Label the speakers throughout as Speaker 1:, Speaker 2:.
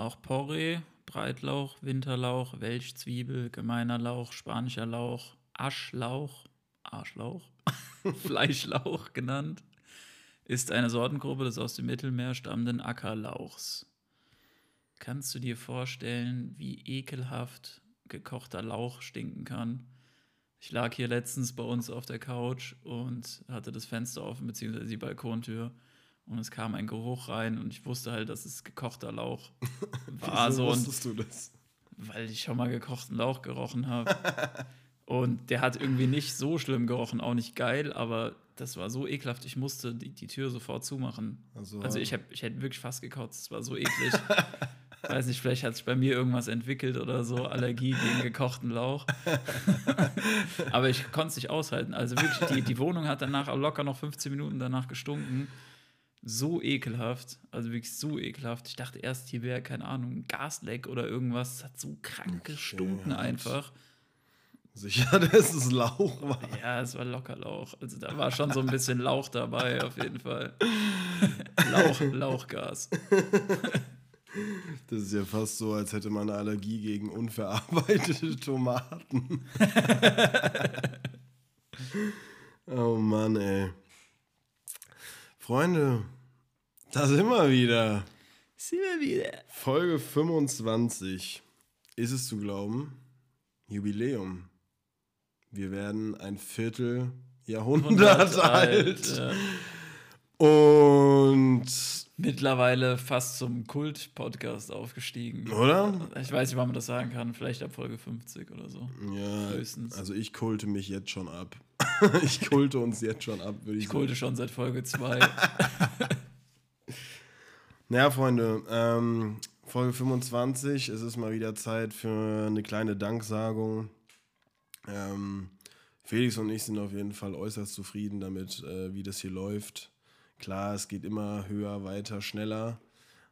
Speaker 1: Auch Porree, Breitlauch, Winterlauch, Welchzwiebel, gemeiner Lauch, spanischer Lauch, Aschlauch, Arschlauch, Fleischlauch genannt, ist eine Sortengruppe des aus dem Mittelmeer stammenden Ackerlauchs. Kannst du dir vorstellen, wie ekelhaft gekochter Lauch stinken kann? Ich lag hier letztens bei uns auf der Couch und hatte das Fenster offen, beziehungsweise die Balkontür. Und es kam ein Geruch rein und ich wusste halt, dass es gekochter Lauch war. So und
Speaker 2: wusstest du das?
Speaker 1: weil ich schon mal gekochten Lauch gerochen habe. und der hat irgendwie nicht so schlimm gerochen, auch nicht geil, aber das war so ekelhaft, ich musste die, die Tür sofort zumachen.
Speaker 2: Also,
Speaker 1: Also ich, hab, ich hätte wirklich fast gekotzt, es war so eklig. Weiß nicht, vielleicht hat sich bei mir irgendwas entwickelt oder so, Allergie gegen gekochten Lauch. aber ich konnte es nicht aushalten. Also wirklich, die, die Wohnung hat danach locker noch 15 Minuten danach gestunken. So ekelhaft, also wirklich so ekelhaft. Ich dachte erst, hier wäre, keine Ahnung, ein Gasleck oder irgendwas. Es hat so krank gestunken
Speaker 2: halt.
Speaker 1: einfach.
Speaker 2: sicher, dass es Lauch war.
Speaker 1: Ja, es war locker Lauch. Also da war schon so ein bisschen Lauch dabei, auf jeden Fall. Lauch, Lauchgas.
Speaker 2: Das ist ja fast so, als hätte man eine Allergie gegen unverarbeitete Tomaten. oh Mann, ey. Freunde, da sind wir wieder.
Speaker 1: Sind wir wieder.
Speaker 2: Folge 25. Ist es zu glauben? Jubiläum. Wir werden ein Viertel Jahrhundert alt.
Speaker 1: Ja.
Speaker 2: Und,
Speaker 1: Mittlerweile fast zum Kult-Podcast aufgestiegen.
Speaker 2: oder?
Speaker 1: Ich weiß nicht, wann man das sagen kann. Vielleicht ab Folge 50 oder so.
Speaker 2: Ja,
Speaker 1: Höchstens.
Speaker 2: also ich kulte mich jetzt schon ab. ich kulte uns jetzt schon ab, würde ich,
Speaker 1: Ich kulte schon seit Folge 2.
Speaker 2: Naja, Freunde, ähm, Folge 25. Es ist mal wieder Zeit für eine kleine Danksagung. Ähm, Felix und ich sind auf jeden Fall äußerst zufrieden damit, äh, wie das hier läuft. Klar, es geht immer höher, weiter, schneller.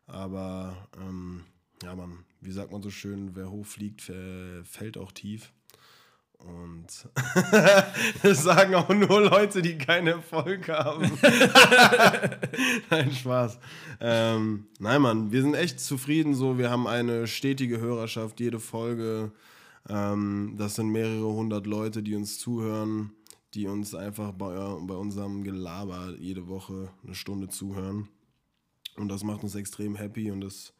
Speaker 2: Aber ähm, ja, man, wie sagt man so schön, wer hoch fliegt, fällt auch tief. Und das sagen auch nur Leute, die keinen Erfolg haben. Nein, Spaß. Ähm, nein, Mann, wir sind echt zufrieden so. Wir haben eine stetige Hörerschaft, jede Folge. Ähm, das sind mehrere hundert Leute, die uns zuhören, die uns einfach bei, bei unserem Gelaber jede Woche eine Stunde zuhören. Und das macht uns extrem happy und das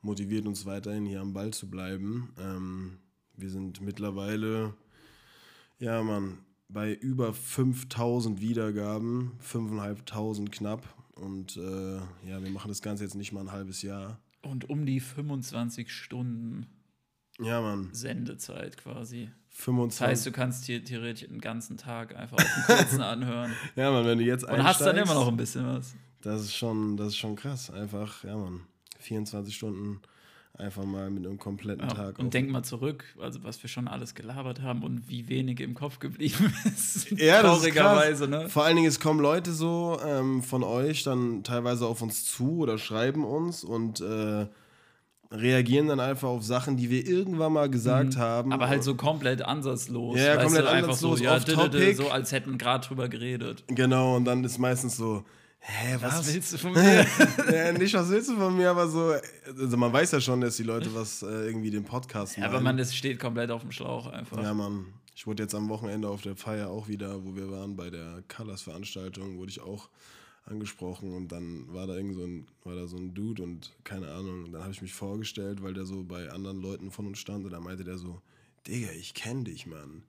Speaker 2: motiviert uns weiterhin hier am Ball zu bleiben. Ähm, wir sind mittlerweile, ja, Mann, bei über 5000 Wiedergaben, 5500 knapp. Und äh, ja, wir machen das Ganze jetzt nicht mal ein halbes Jahr.
Speaker 1: Und um die 25 Stunden
Speaker 2: Ja, Mann,
Speaker 1: Sendezeit quasi.
Speaker 2: 25.
Speaker 1: Das heißt, du kannst hier theoretisch einen ganzen Tag einfach auf den kurzen anhören.
Speaker 2: ja, Mann, wenn du jetzt
Speaker 1: Und hast dann
Speaker 2: einsteigst,
Speaker 1: immer noch ein bisschen was.
Speaker 2: Das ist schon, das ist schon krass. Einfach, ja, Mann, 24 Stunden einfach mal mit einem kompletten
Speaker 1: Ja,
Speaker 2: Tag.
Speaker 1: und denk mal zurück, also was wir schon alles gelabert haben und wie wenig im Kopf geblieben ist.
Speaker 2: Ja, das ist
Speaker 1: Traurigerweise,
Speaker 2: krass.
Speaker 1: ne?
Speaker 2: Vor allen Dingen, es kommen Leute so ähm, von euch dann teilweise auf uns zu oder schreiben uns und äh, reagieren dann einfach auf Sachen, die wir irgendwann mal gesagt haben.
Speaker 1: Mhm. Aber halt so komplett ansatzlos.
Speaker 2: Ja, komplett
Speaker 1: du,
Speaker 2: ansatzlos,
Speaker 1: so, ja,
Speaker 2: off topic.
Speaker 1: so als hätten gerade drüber geredet.
Speaker 2: Genau, und dann ist meistens so, hä, was?
Speaker 1: Was willst du von mir?
Speaker 2: ja, nicht, was willst du von mir, aber so, also man weiß ja schon, dass die Leute was äh, irgendwie den Podcast
Speaker 1: ja, aber man das steht komplett auf dem Schlauch einfach.
Speaker 2: Ja, Mann. Ich wurde jetzt am Wochenende auf der Feier auch wieder, wo wir waren bei der Colors-Veranstaltung, wurde ich auch angesprochen und dann war da irgend so ein, war da so ein Dude und keine Ahnung. Und dann habe ich mich vorgestellt, weil der so bei anderen Leuten von uns stand und da meinte der so, Digga, ich kenne dich, Mann.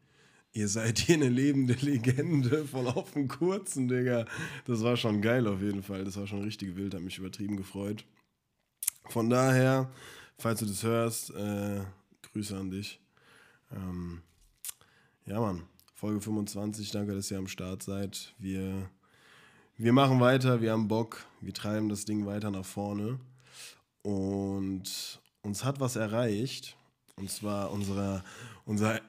Speaker 2: Ihr seid hier eine lebende Legende von auf dem Kurzen, Digga. Das war schon geil auf jeden Fall. Das war schon richtig wild, hat mich übertrieben gefreut. Von daher, falls du das hörst, äh, Grüße an dich. Ähm, ja, Mann. Folge 25. Danke, dass ihr am Start seid. Wir, wir machen weiter. Wir haben Bock. Wir treiben das Ding weiter nach vorne. Und uns hat was erreicht. Und zwar unser, unser
Speaker 1: Auf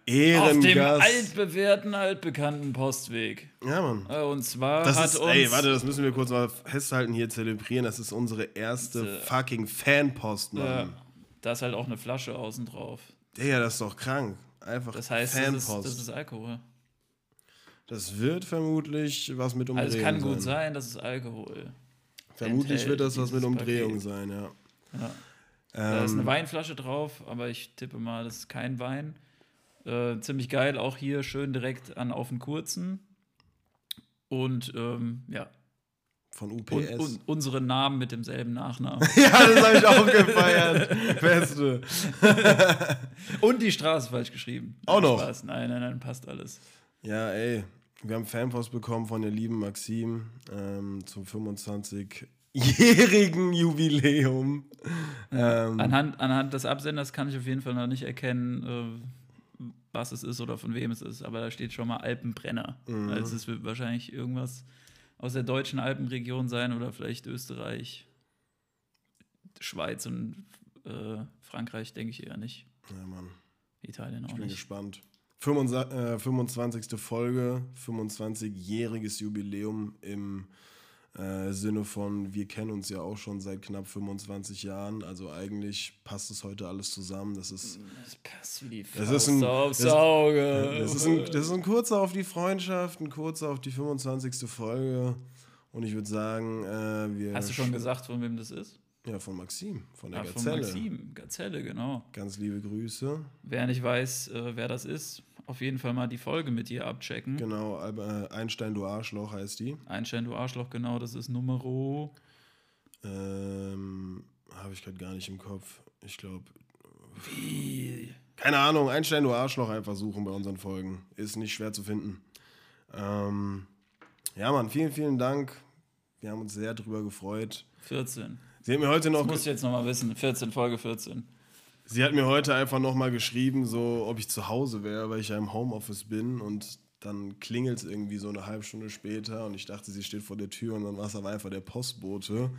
Speaker 1: dem
Speaker 2: Ehrengast.
Speaker 1: altbewährten, altbekannten Postweg.
Speaker 2: ja, Mann.
Speaker 1: Äh, Und zwar
Speaker 2: Das
Speaker 1: hat
Speaker 2: ist,
Speaker 1: uns.
Speaker 2: ey, warte, das müssen wir kurz mal festhalten, hier zelebrieren. Das ist unsere erste
Speaker 1: Diese-
Speaker 2: fucking Fanpost, Mann.
Speaker 1: ja, da ist halt auch eine Flasche außen drauf.
Speaker 2: Digga, das ist doch krank. Einfach
Speaker 1: Das heißt, das ist,
Speaker 2: Fanpost.
Speaker 1: das ist Alkohol.
Speaker 2: Das wird vermutlich was mit Umdrehung
Speaker 1: Also es kann gut
Speaker 2: sein.
Speaker 1: sein, das ist Alkohol.
Speaker 2: Vermutlich
Speaker 1: enthält
Speaker 2: wird das was mit Umdrehung
Speaker 1: Paket.
Speaker 2: sein, ja.
Speaker 1: Ja. Da ist eine Weinflasche drauf, aber ich tippe mal, das ist kein Wein. Äh, ziemlich geil, auch hier schön direkt an auf den kurzen. Und ähm, ja,
Speaker 2: Von UPS.
Speaker 1: und, und unsere Namen mit demselben Nachnamen.
Speaker 2: ja, das habe ich auch gefeiert. Beste.
Speaker 1: und die Straße falsch geschrieben.
Speaker 2: Auch
Speaker 1: Nein,
Speaker 2: noch?
Speaker 1: Spaß. Nein, nein, nein, passt alles.
Speaker 2: Ja, ey, wir haben Fanpost bekommen von der lieben Maxim ähm, zum 25-jährigen Jubiläum. Ähm,
Speaker 1: Anhand, anhand des Absenders kann ich auf jeden Fall noch nicht erkennen, äh, was es ist oder von wem es ist. Aber da steht schon mal Alpenbrenner.
Speaker 2: Mhm.
Speaker 1: Also es wird wahrscheinlich irgendwas aus der deutschen Alpenregion sein oder vielleicht Österreich, Schweiz und äh, Frankreich, denke ich eher nicht.
Speaker 2: ja, Mann,
Speaker 1: Italien auch
Speaker 2: ich bin
Speaker 1: nicht.
Speaker 2: gespannt. 25, äh, 25. Folge, 25-jähriges Jubiläum im äh, Sinne von, wir kennen uns ja auch schon seit knapp 25 Jahren. Also eigentlich passt es heute alles zusammen. Das ist
Speaker 1: Das passt wie die
Speaker 2: Das ist ein-
Speaker 1: Faust aufs
Speaker 2: das-
Speaker 1: Auge.
Speaker 2: Das ist, ein, das ist ein kurzer auf die Freundschaft, ein kurzer auf die 25. Folge. Und ich würde sagen, äh, wir.
Speaker 1: Hast du schon gesagt, von wem das ist?
Speaker 2: Ja, von Maxim, von der
Speaker 1: von
Speaker 2: Gazelle.
Speaker 1: Maxim. Gazelle, genau.
Speaker 2: Ganz liebe Grüße.
Speaker 1: Wer nicht weiß, äh, wer das ist, auf jeden Fall mal die Folge mit dir abchecken.
Speaker 2: Genau, äh, Einstein, du Arschloch heißt die.
Speaker 1: Einstein, du Arschloch, genau, das ist Numero.
Speaker 2: Ähm, Habe ich gerade gar nicht im Kopf. Ich glaube.
Speaker 1: Wie?
Speaker 2: Keine Ahnung, Einstein, du Arschloch einfach suchen bei unseren Folgen. Ist nicht schwer zu finden. Ähm, ja, Mann, vielen, vielen Dank. Wir haben uns sehr drüber gefreut.
Speaker 1: 14.
Speaker 2: Sie hat mir heute noch.
Speaker 1: Das musst du jetzt nochmal wissen. 14, Folge 14.
Speaker 2: Sie hat mir heute einfach nochmal geschrieben, so ob ich zu Hause wäre, weil ich ja im Homeoffice bin und dann klingelt es irgendwie so eine halbe Stunde später und ich dachte, sie steht vor der Tür und dann war es aber einfach der Postbote.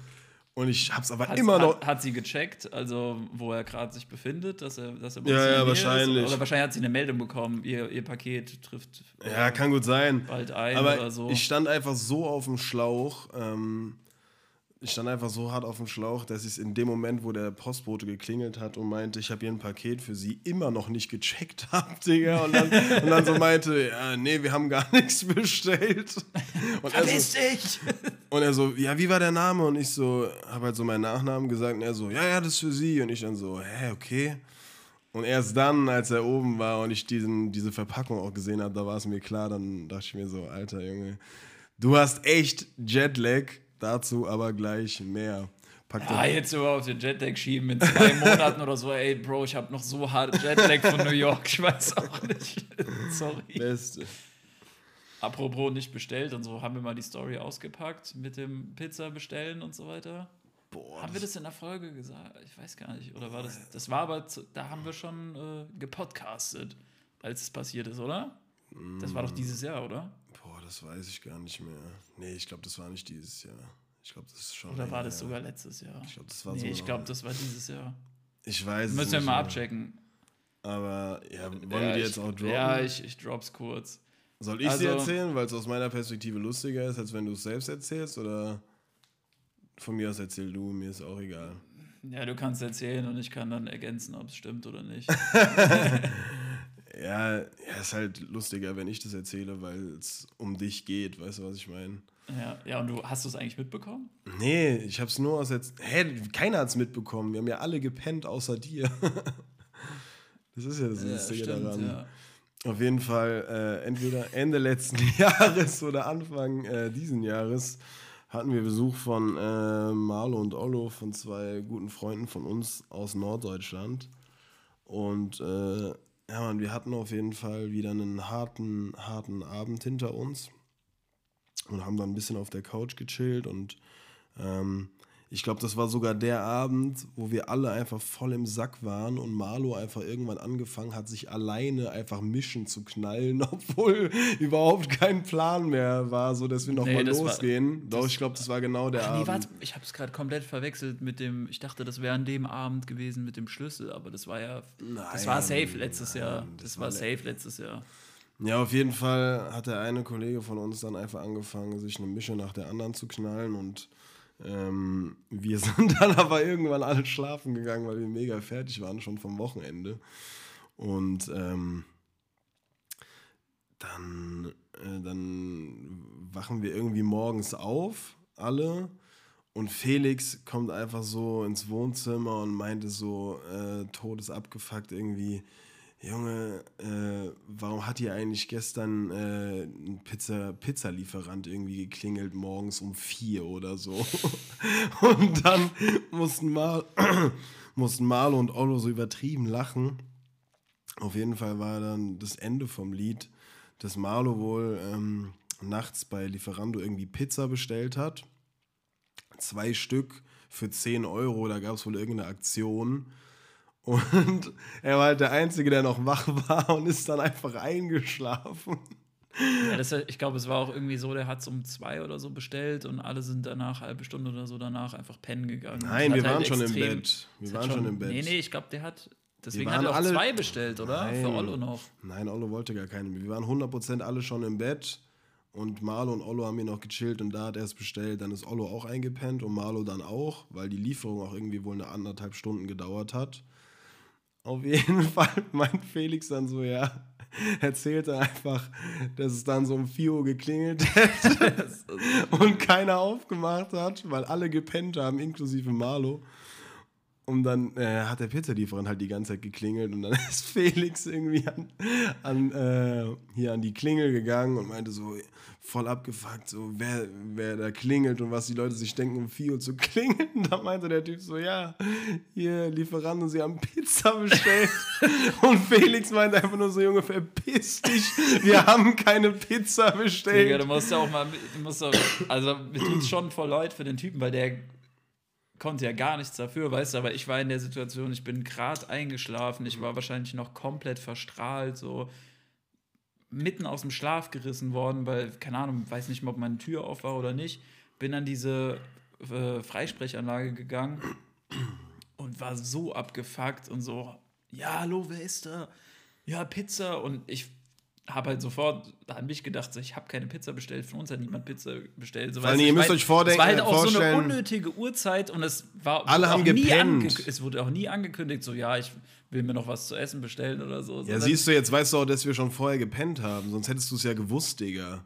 Speaker 2: Und ich hab's aber
Speaker 1: Hat,
Speaker 2: immer noch.
Speaker 1: Hat, hat sie gecheckt, also wo er gerade sich befindet, dass er, dass er bei
Speaker 2: Ja, ja, wahrscheinlich.
Speaker 1: Ist? Oder wahrscheinlich hat sie eine Meldung bekommen, ihr, ihr Paket trifft
Speaker 2: Ja, kann gut sein.
Speaker 1: bald ein
Speaker 2: Aber
Speaker 1: oder so.
Speaker 2: ich stand einfach so auf dem Schlauch. Ähm, ich stand einfach so hart auf dem Schlauch, dass ich es in dem Moment, wo der Postbote geklingelt hat und meinte, ich habe hier ein Paket für sie, immer noch nicht gecheckt habe, Digga. Und dann, und dann so meinte, ja, nee, wir haben gar nichts bestellt. Und er, so,
Speaker 1: dich!
Speaker 2: und er so, ja, wie war der Name? Und ich so, habe halt so meinen Nachnamen gesagt und er so, ja, ja, das ist für sie. Und ich dann so, hä, okay. Und erst dann, als er oben war und ich diesen, diese Verpackung auch gesehen habe, da war es mir klar, dann dachte ich mir so, alter Junge, du hast echt Jetlag, dazu aber gleich mehr. Pack
Speaker 1: Ah,
Speaker 2: doch-
Speaker 1: jetzt überhaupt den Jetlag schieben in zwei Monaten oder so. Ey, Bro, ich habe noch so hart Jetlag von New York. Ich weiß auch nicht. Sorry.
Speaker 2: Beste.
Speaker 1: Apropos nicht bestellt und so, haben wir mal die Story ausgepackt mit dem Pizza bestellen und so weiter.
Speaker 2: Boah,
Speaker 1: haben wir das in der Folge gesagt? Ich weiß gar nicht. Oder war das. Das war aber, da haben wir schon äh, gepodcastet, als es passiert ist, oder? Das war doch dieses Jahr, oder?
Speaker 2: Das weiß ich gar nicht mehr. Nee, ich glaube, das war nicht dieses Jahr. Ich glaube, das ist schon.
Speaker 1: Oder war das sogar letztes Jahr?
Speaker 2: Ich glaube, das war
Speaker 1: Nee, ich glaube, das war dieses Jahr.
Speaker 2: Ich weiß es
Speaker 1: Müssen wir mal
Speaker 2: mehr.
Speaker 1: abchecken.
Speaker 2: Aber ja, wollen
Speaker 1: Ja,
Speaker 2: wir die jetzt auch droppen?
Speaker 1: Ja, ich, ich drop's kurz.
Speaker 2: Soll ich sie
Speaker 1: Also-
Speaker 2: erzählen, weil es aus meiner Perspektive lustiger ist, als wenn du es selbst erzählst? Oder von mir aus erzähl du, mir ist auch egal.
Speaker 1: Ja, du kannst erzählen und ich kann dann ergänzen, ob es stimmt oder nicht.
Speaker 2: Ja, ja, ist halt lustiger, wenn ich das erzähle, weil es um dich geht, weißt du, was ich meine?
Speaker 1: ja, ja, und du hast du es eigentlich mitbekommen?
Speaker 2: Nee, ich hab's nur aus jetzt. Hä, keiner hat's mitbekommen. Wir haben ja alle gepennt, außer dir. das ist ja das Lustige daran.
Speaker 1: ja.
Speaker 2: Auf jeden Fall, äh, entweder Ende letzten Jahres oder Anfang äh, diesen Jahres hatten wir Besuch von äh, Marlo und Ollo, von zwei guten Freunden von uns aus Norddeutschland. Und äh, ja, man, wir hatten auf jeden Fall wieder einen harten, harten Abend hinter uns. Und haben dann ein bisschen auf der Couch gechillt und ähm, ich glaube, das war sogar der Abend, wo wir alle einfach voll im Sack waren und Marlo einfach irgendwann angefangen hat, sich alleine einfach mischen zu knallen, obwohl überhaupt kein Plan mehr war, so dass wir nochmal
Speaker 1: Nee, das war-
Speaker 2: losgehen. Doch,
Speaker 1: das-
Speaker 2: ich glaube, das war genau der
Speaker 1: Ach, nee,
Speaker 2: Abend.
Speaker 1: warte, ich habe es gerade komplett verwechselt mit dem, ich dachte, das wäre an dem Abend gewesen mit dem Schlüssel, aber das war ja, das war
Speaker 2: Nein,
Speaker 1: safe letztes Jahr.
Speaker 2: nein,
Speaker 1: Das,
Speaker 2: das
Speaker 1: war
Speaker 2: war
Speaker 1: safe letztes Jahr.
Speaker 2: Ja, auf jeden Fall hat der eine Kollege von uns dann einfach angefangen, sich eine Mische nach der anderen zu knallen und ähm, wir sind dann aber irgendwann alle schlafen gegangen, weil wir mega fertig waren schon vom Wochenende. Und ähm, dann, äh, dann wachen wir irgendwie morgens auf, alle. Und Felix kommt einfach so ins Wohnzimmer und meinte so, äh, todesabgefuckt irgendwie, Junge, äh, warum hat hier eigentlich gestern äh, ein Pizza, Pizzalieferant irgendwie geklingelt morgens um vier oder so? und dann mussten, Mal, mussten Marlo und Ollo so übertrieben lachen. Auf jeden Fall war dann das Ende vom Lied, dass Marlo wohl ähm, nachts bei Lieferando irgendwie Pizza bestellt hat zwei Stück für 10 Euro, da gab es wohl irgendeine Aktion. Und er war halt der Einzige, der noch wach war und ist dann einfach eingeschlafen.
Speaker 1: Ja, das, ich glaube, es war auch irgendwie so, der hat es um zwei oder so bestellt und alle sind danach, halbe Stunde oder so danach, einfach pennen gegangen.
Speaker 2: Nein, wir halt waren schon im Bett. Wir waren schon, im Bett.
Speaker 1: Nee, nee, ich glaube, der hat. Deswegen hat er auch alle, zwei bestellt, oder?
Speaker 2: Nein,
Speaker 1: Für Ollo noch.
Speaker 2: Nein, Ollo wollte gar keine. Wir waren 100% alle schon im Bett. Und Marlo und Ollo haben hier noch gechillt und da hat er es bestellt. Dann ist Ollo auch eingepennt und Marlo dann auch, weil die Lieferung auch irgendwie wohl eine anderthalb Stunden gedauert hat. Auf jeden Fall meint Felix dann so, ja, erzählt er einfach, dass es dann so um 4 Uhr geklingelt hätte und keiner aufgemacht hat, weil alle gepennt haben, inklusive Marlo. Und dann äh, hat der Pizzalieferant halt die ganze Zeit geklingelt und dann ist Felix irgendwie an, an äh, hier an die Klingel gegangen und meinte so voll abgefuckt, so wer, wer da klingelt und was die Leute sich denken, um 4 Uhr zu klingeln. Und da meinte der Typ so, ja, hier Lieferant und sie haben Pizza bestellt. und Felix meinte einfach nur so, Junge, verpiss dich, wir haben keine Pizza bestellt.
Speaker 1: Digga, du musst ja auch mal, du musst auch, also mir tut schon voll leid für den Typen, weil der konnte ja gar nichts dafür, weißt du, aber ich war in der Situation, ich bin gerade eingeschlafen, ich war wahrscheinlich noch komplett verstrahlt, so mitten aus dem Schlaf gerissen worden, weil, keine Ahnung, weiß nicht mal, ob meine Tür auf war oder nicht, bin an diese äh, Freisprechanlage gegangen und war so abgefuckt und so, ja, hallo, wer ist da? Ja, Pizza. Und ich habe halt sofort an mich gedacht, so, ich habe keine Pizza bestellt, von uns hat niemand Pizza bestellt. So,
Speaker 2: allem, ihr müsst euch vordenken,
Speaker 1: es war halt auch so eine unnötige Uhrzeit und es war
Speaker 2: alle haben gepennt.
Speaker 1: es wurde auch nie angekündigt, so ja, ich will mir noch was zu essen bestellen oder so.
Speaker 2: Ja, siehst du, jetzt weißt du auch, dass wir schon vorher gepennt haben, sonst hättest du es ja gewusst, Digga.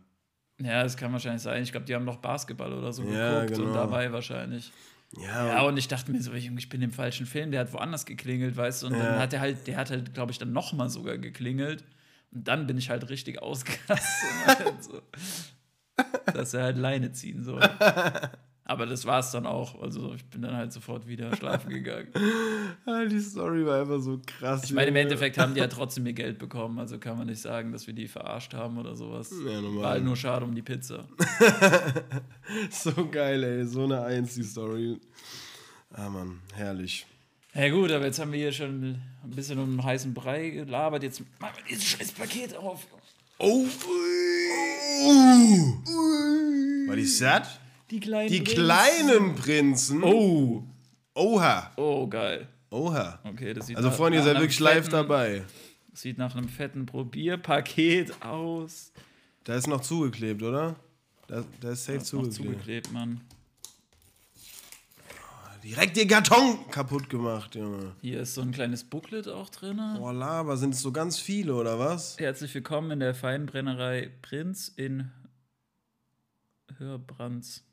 Speaker 1: Ja, das kann wahrscheinlich sein. Ich glaube, die haben noch Basketball oder so
Speaker 2: ja,
Speaker 1: geguckt
Speaker 2: genau.
Speaker 1: und dabei wahrscheinlich.
Speaker 2: Ja,
Speaker 1: ja, und ich dachte mir so, ich bin im falschen Film, der hat woanders geklingelt, weißt du, und ja. dann hat er halt, der hat halt, glaube ich, dann nochmal sogar geklingelt. Und dann bin ich halt richtig ausgerastet. so, dass er halt Leine ziehen soll. Aber das war es dann auch. Also ich bin dann halt sofort wieder schlafen gegangen.
Speaker 2: die Story war einfach so krass.
Speaker 1: Ich meine, im Endeffekt haben die ja trotzdem ihr Geld bekommen. Also kann man nicht sagen, dass wir die verarscht haben oder sowas.
Speaker 2: Ja, normal.
Speaker 1: War halt nur schade um die Pizza.
Speaker 2: so geil, ey. So eine Eins, die Story. Ah, Mann, herrlich.
Speaker 1: Ja gut, aber jetzt haben wir hier schon ein bisschen um einen heißen Brei gelabert. Jetzt machen wir dieses scheiß Paket auf.
Speaker 2: Oh. Uh. War die satt?
Speaker 1: Die kleinen
Speaker 2: Die
Speaker 1: Prinzen.
Speaker 2: kleinen Prinzen.
Speaker 1: Oh.
Speaker 2: Oha.
Speaker 1: Oh, geil.
Speaker 2: Oha.
Speaker 1: Okay, das sieht
Speaker 2: Also,
Speaker 1: nach-
Speaker 2: Freunde, ihr seid wirklich live
Speaker 1: fetten-
Speaker 2: dabei.
Speaker 1: Sieht nach einem fetten Probierpaket aus.
Speaker 2: Da ist noch zugeklebt, oder? Da, da ist safe
Speaker 1: Ist noch
Speaker 2: zugeklebt.
Speaker 1: zugeklebt, Mann.
Speaker 2: Direkt den Karton kaputt gemacht, Junge.
Speaker 1: Hier ist so ein kleines Booklet auch drin.
Speaker 2: Boah, Lava, sind es so ganz viele, oder was?
Speaker 1: Herzlich willkommen in der Feinbrennerei Prinz in Hörbrands.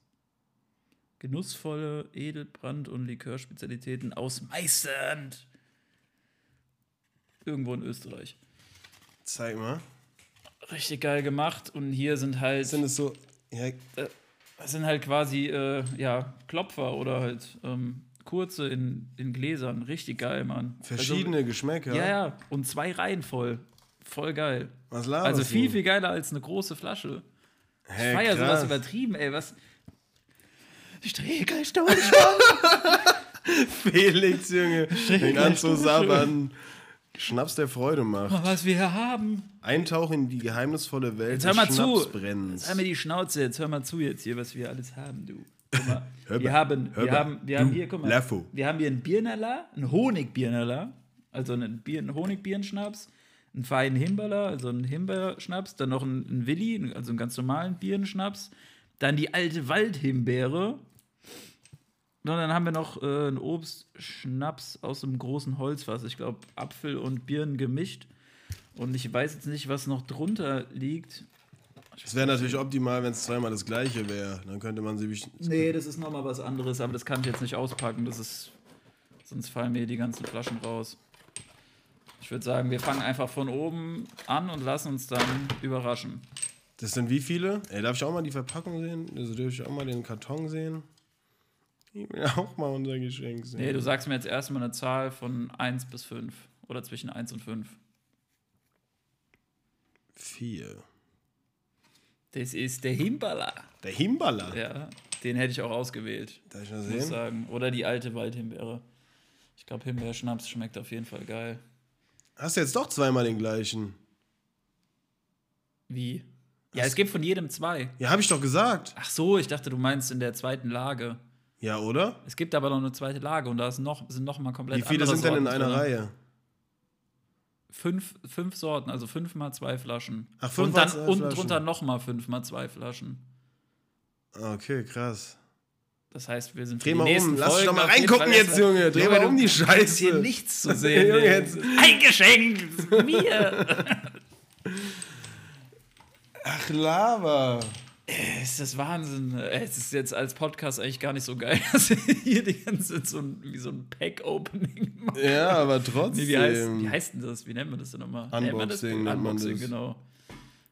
Speaker 1: Genussvolle Edelbrand- und Likörspezialitäten aus Meißend. Irgendwo in Österreich.
Speaker 2: Zeig mal.
Speaker 1: Richtig geil gemacht. Und hier sind halt,
Speaker 2: Sind es so. Ja,
Speaker 1: das sind halt quasi äh, ja, Klopfer oder halt ähm, kurze in, in Gläsern. Richtig geil, Mann.
Speaker 2: verschiedene Geschmäcker.
Speaker 1: Also, ja, ja. Und zwei Reihen voll. Voll geil.
Speaker 2: Was laberst
Speaker 1: Also viel,
Speaker 2: du?
Speaker 1: viel geiler als eine große Flasche.
Speaker 2: Hä,
Speaker 1: Ich feier sowas übertrieben, ey. Was. Ich gleich durch.
Speaker 2: Felix, Junge.
Speaker 1: Gleich
Speaker 2: an zu sabbern. Schnaps der Freude macht.
Speaker 1: was wir hier haben.
Speaker 2: Eintauch in die geheimnisvolle Welt
Speaker 1: Jetzt hör mal
Speaker 2: des
Speaker 1: zu.
Speaker 2: Schnapsbrennens.
Speaker 1: Jetzt hör mir die Schnauze, jetzt hör mal zu jetzt hier, was wir alles haben, du. Guck mal. Wir
Speaker 2: mal,
Speaker 1: haben, wir
Speaker 2: mal.
Speaker 1: haben, wir haben hier, guck mal.
Speaker 2: Laffo.
Speaker 1: Wir haben hier einen Birnerler, einen Honigbirnerler, also einen, Bier, einen Honigbierenschnaps, einen feinen Himbeerler, also einen Himbeerschnaps, dann noch einen, einen Willi, also einen ganz normalen Birnenschnaps, dann die alte Waldhimbeere. Und dann haben wir noch äh, einen Obstschnaps aus einem großen Holzfass. Ich glaube, Apfel und Birnen gemischt. Und ich weiß jetzt nicht, was noch drunter liegt.
Speaker 2: Es wäre natürlich optimal, wenn es zweimal das gleiche wäre. Dann könnte man sie.
Speaker 1: Nee, das ist nochmal was anderes, aber das kann ich jetzt nicht auspacken. Das ist. Sonst fallen mir die ganzen Flaschen raus. Ich würde sagen, wir fangen einfach von oben an und lassen uns dann überraschen.
Speaker 2: Das sind wie viele? Ey, darf ich auch mal die Verpackung sehen? Also darf ich auch mal den Karton sehen? Ich will auch mal unser Geschenk sehen.
Speaker 1: Nee, du sagst mir jetzt erstmal eine Zahl von 1 bis 5. Oder zwischen 1 und 5.
Speaker 2: Vier.
Speaker 1: Das ist der Himbala.
Speaker 2: Der Himbala?
Speaker 1: Ja, den hätte ich auch ausgewählt.
Speaker 2: Darf ich mal
Speaker 1: Muss
Speaker 2: sehen?
Speaker 1: sagen. Oder die alte Waldhimbeere. Ich glaube, Himbeerschnaps schmeckt auf jeden Fall geil.
Speaker 2: Hast du jetzt doch zweimal den gleichen?
Speaker 1: Wie? Ja, es gibt von jedem zwei.
Speaker 2: Ja, habe ich doch gesagt.
Speaker 1: Ach so, ich dachte, du meinst in der zweiten Lage.
Speaker 2: Ja, oder?
Speaker 1: Es gibt aber noch eine zweite Lage und da ist noch, sind noch mal komplett
Speaker 2: Wie viele sind denn in einer
Speaker 1: drin.
Speaker 2: Reihe?
Speaker 1: Fünf, fünf Sorten, also fünf mal zwei Flaschen.
Speaker 2: Ach, fünf
Speaker 1: und
Speaker 2: mal
Speaker 1: dann
Speaker 2: zwei
Speaker 1: unten
Speaker 2: Flaschen.
Speaker 1: drunter noch mal fünf mal zwei Flaschen.
Speaker 2: Okay, krass.
Speaker 1: Das heißt, wir sind
Speaker 2: Dreh mal um, lass
Speaker 1: Folgen
Speaker 2: doch mal reingucken jetzt, Junge. Dreh mal um die Scheiße.
Speaker 1: hier nichts zu sehen.
Speaker 2: Junge, jetzt-
Speaker 1: Ein Geschenk mir.
Speaker 2: Ach, Lava.
Speaker 1: Es ist Wahnsinn. Es ist jetzt als Podcast eigentlich gar nicht so geil, dass wir hier die ganze Zeit so ein, wie so ein Pack-Opening machen.
Speaker 2: Ja, aber trotzdem.
Speaker 1: Nee, wie, heißt, wie heißt denn das? Wie nennt man das denn nochmal? Nennt man das?
Speaker 2: Unboxing nennt man
Speaker 1: Unboxing,
Speaker 2: das.
Speaker 1: genau.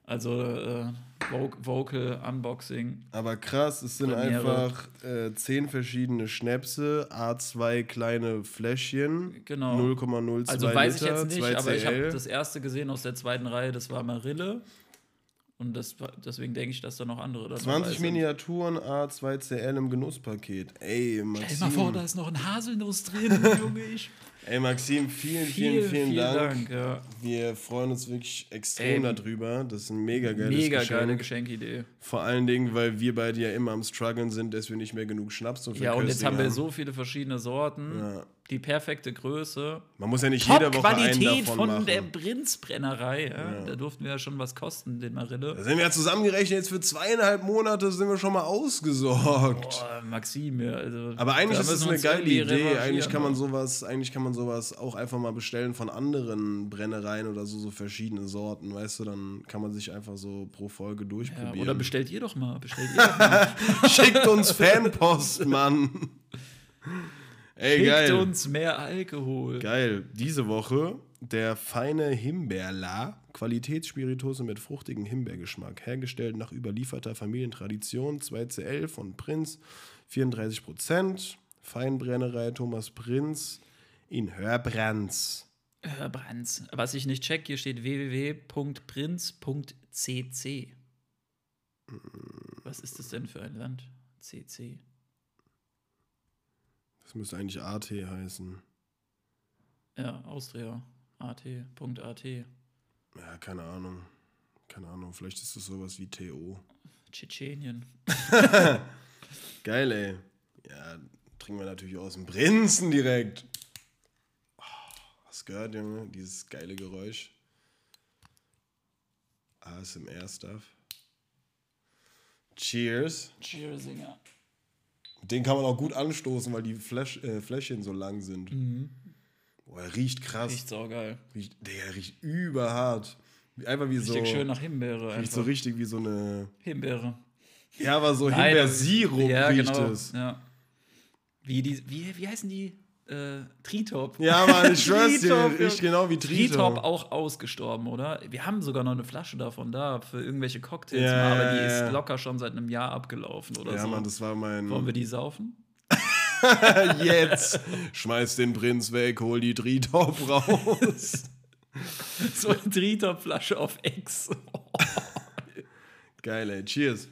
Speaker 1: Also äh, Vo- Vocal Unboxing.
Speaker 2: Aber krass, es sind
Speaker 1: Premiere.
Speaker 2: einfach äh, zehn verschiedene Schnäpse, A2 kleine Fläschchen,
Speaker 1: Genau.
Speaker 2: 0,02
Speaker 1: Also weiß
Speaker 2: Liter,
Speaker 1: ich jetzt nicht,
Speaker 2: 2
Speaker 1: aber ich habe das erste gesehen aus der zweiten Reihe, das war Marille. Und das, deswegen denke ich, dass da noch andere dabei
Speaker 2: 20
Speaker 1: sind.
Speaker 2: Miniaturen A2CL im Genusspaket. Ey,
Speaker 1: Stell
Speaker 2: Maxim.
Speaker 1: mal vor, da ist noch ein Haselnuss drin, Junge. Ich.
Speaker 2: Ey, Maxim, vielen, vielen, vielen, Dank.
Speaker 1: ja.
Speaker 2: Wir freuen uns wirklich extrem
Speaker 1: Ey,
Speaker 2: darüber. Das ist ein mega geiles
Speaker 1: Mega
Speaker 2: Geschenk.
Speaker 1: geile Geschenkidee.
Speaker 2: Vor allen Dingen, weil wir beide ja immer am struggeln sind, dass wir nicht mehr genug Schnaps zum
Speaker 1: Ja, und jetzt haben wir so viele verschiedene Sorten.
Speaker 2: Ja.
Speaker 1: Die perfekte Größe.
Speaker 2: Man muss ja nicht jede Woche einen
Speaker 1: Top-Qualität
Speaker 2: davon
Speaker 1: von
Speaker 2: machen.
Speaker 1: der Prinzbrennerei. Ja. Da durften wir ja schon was kosten, den Marille.
Speaker 2: Da sind wir ja zusammengerechnet, jetzt für zweieinhalb Monate sind wir schon mal ausgesorgt.
Speaker 1: Boah, Maxim, ja, also.
Speaker 2: Aber eigentlich ist es
Speaker 1: wir
Speaker 2: eine geile Idee. Eigentlich kann man
Speaker 1: ne?
Speaker 2: sowas, eigentlich kann man sowas auch einfach mal bestellen von anderen Brennereien oder so, so verschiedene Sorten, weißt du, dann kann man sich einfach so pro Folge
Speaker 1: ja,
Speaker 2: durchprobieren.
Speaker 1: Oder bestellt ihr doch mal. Bestellt ihr doch mal.
Speaker 2: Schickt uns Fanpost, Mann. Ey,
Speaker 1: Schickt
Speaker 2: geil.
Speaker 1: uns mehr Alkohol.
Speaker 2: Geil. Diese Woche der feine Himbeerla, Qualitätsspirituose mit fruchtigem Himbeergeschmack, hergestellt nach überlieferter Familientradition, 2CL von Prinz, 34%, Feinbrennerei Thomas Prinz in Hörbrands.
Speaker 1: Herr Brands. Was ich nicht check, hier steht www.prinz.cc. Was ist das denn für ein Land? CC.
Speaker 2: Das müsste eigentlich AT heißen.
Speaker 1: Ja, Austria. AT.at.
Speaker 2: Ja, keine Ahnung. Keine Ahnung, vielleicht ist es sowas wie TO.
Speaker 1: Tschetschenien.
Speaker 2: Geil, ey. Ja, trinken wir natürlich aus dem Prinzen direkt. Oh, was gehört, Junge? Dieses geile Geräusch. ASMR-Stuff. Cheers.
Speaker 1: Cheersinger.
Speaker 2: Den kann man auch gut anstoßen, weil die Fläsch, äh, Fläschchen so lang sind. Boah, er riecht krass.
Speaker 1: Riecht saugeil.
Speaker 2: Riecht, der riecht überhart. Einfach wie so.
Speaker 1: Richtig schön nach Himbeere.
Speaker 2: Riecht so
Speaker 1: einfach.
Speaker 2: richtig wie so eine.
Speaker 1: Himbeere.
Speaker 2: Ja, aber so Himbeersirup
Speaker 1: ja,
Speaker 2: riecht
Speaker 1: genau.
Speaker 2: es.
Speaker 1: Ja. Wie, die, wie, wie heißen die? Äh, Tritop.
Speaker 2: Ja, Mann, ich schwör's dir, riecht genau wie
Speaker 1: Tritop
Speaker 2: Tritop.
Speaker 1: auch ausgestorben, oder? Wir haben sogar noch eine Flasche davon da für irgendwelche Cocktails,
Speaker 2: Ja,
Speaker 1: mal, aber die
Speaker 2: ja, ja.
Speaker 1: ist locker schon seit einem Jahr abgelaufen oder
Speaker 2: Ja,
Speaker 1: so.
Speaker 2: Mann, das war mein.
Speaker 1: Wollen wir die saufen?
Speaker 2: Jetzt! Schmeiß den Prinz weg, hol die Tritop raus.
Speaker 1: So eine Tritop-Flasche auf Ex.
Speaker 2: Geil, ey. Cheers.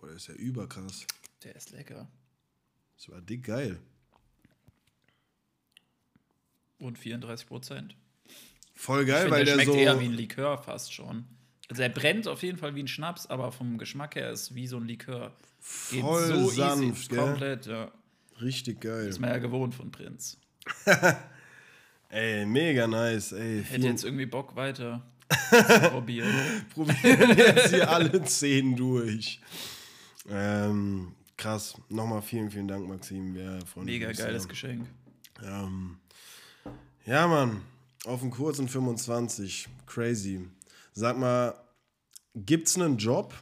Speaker 2: Boah, das ist ja überkrass.
Speaker 1: Der ist lecker.
Speaker 2: Das war dick geil.
Speaker 1: Und 34 Prozent.
Speaker 2: Voll geil,
Speaker 1: finde,
Speaker 2: weil
Speaker 1: der
Speaker 2: der
Speaker 1: schmeckt
Speaker 2: so.
Speaker 1: eher wie ein Likör fast schon. Also er brennt auf jeden Fall wie ein Schnaps, aber vom Geschmack her ist wie so ein Likör. Geht
Speaker 2: Voll
Speaker 1: so
Speaker 2: sanft,
Speaker 1: easy.
Speaker 2: gell?
Speaker 1: Komplett, ja.
Speaker 2: Richtig geil.
Speaker 1: Ist man ja gewohnt von Prinz.
Speaker 2: Ey, mega nice, ey.
Speaker 1: Hätte jetzt irgendwie Bock weiter zu probieren.
Speaker 2: probieren jetzt hier alle zehn durch. Ähm, krass. Nochmal vielen, vielen Dank, Maxim. Wir freuen
Speaker 1: Mega geiles. Geschenk.
Speaker 2: Ähm, ja, Mann. auf einen kurzen 25. Crazy. Sag mal, gibt's einen Job?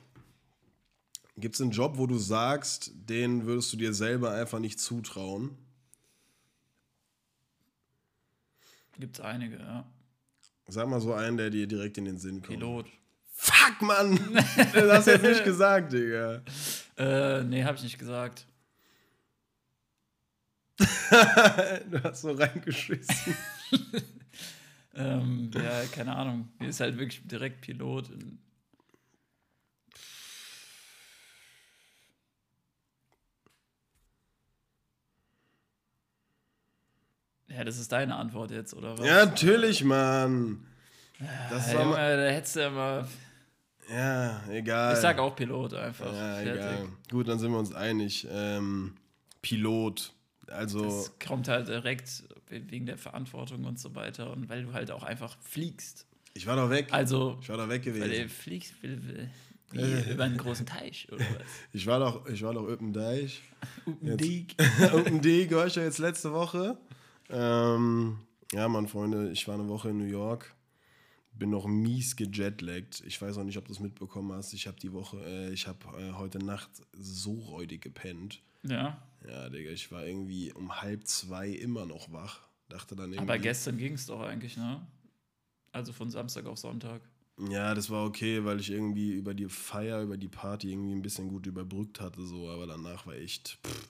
Speaker 2: Gibt's einen Job, wo du sagst, den würdest du dir selber einfach nicht zutrauen?
Speaker 1: Gibt's einige, ja.
Speaker 2: Sag mal so einen, der dir direkt in den Sinn kommt.
Speaker 1: Pilot.
Speaker 2: Fuck, Mann! Das hast du jetzt nicht gesagt, Digga.
Speaker 1: Äh, nee, hab ich nicht gesagt.
Speaker 2: du hast so reingeschissen.
Speaker 1: Ähm, ja, keine Ahnung. Mir ist halt wirklich direkt Pilot. Ja, das ist deine Antwort jetzt, oder was?
Speaker 2: Ja, natürlich, Mann. Das
Speaker 1: Ja,
Speaker 2: war
Speaker 1: Junge, da hättest du ja mal.
Speaker 2: Ja, egal.
Speaker 1: Ich sag auch Pilot einfach.
Speaker 2: Ja,
Speaker 1: Fertig.
Speaker 2: egal. Gut, dann sind wir uns einig. Ähm, Pilot. Also,
Speaker 1: Das kommt halt direkt wegen der Verantwortung und so weiter und weil du halt auch einfach fliegst.
Speaker 2: ich war doch weg.
Speaker 1: Also,
Speaker 2: Ich war doch weg
Speaker 1: weil du
Speaker 2: gewesen.
Speaker 1: fliegst wie über einen großen Teich oder was?
Speaker 2: Ich war doch, ich war doch Öppendeich.
Speaker 1: Dick.
Speaker 2: Öppendijk war ich ja jetzt letzte Woche. Ähm, ja, Mann, Freunde, ich war eine Woche in New York. Bin noch mies gejetlaggt. Ich weiß auch nicht, ob du es mitbekommen hast. Ich habe die Woche, äh, ich habe äh, heute Nacht so räudig gepennt.
Speaker 1: Ja,
Speaker 2: Ja, Digga, ich war irgendwie um halb zwei immer noch wach. Dachte dann irgendwie.
Speaker 1: aber gestern ging es doch eigentlich, ne? Also von Samstag auf Sonntag.
Speaker 2: Ja, das war okay, weil ich irgendwie über die Feier, über die Party irgendwie ein bisschen gut überbrückt hatte, so, aber danach war echt, pff,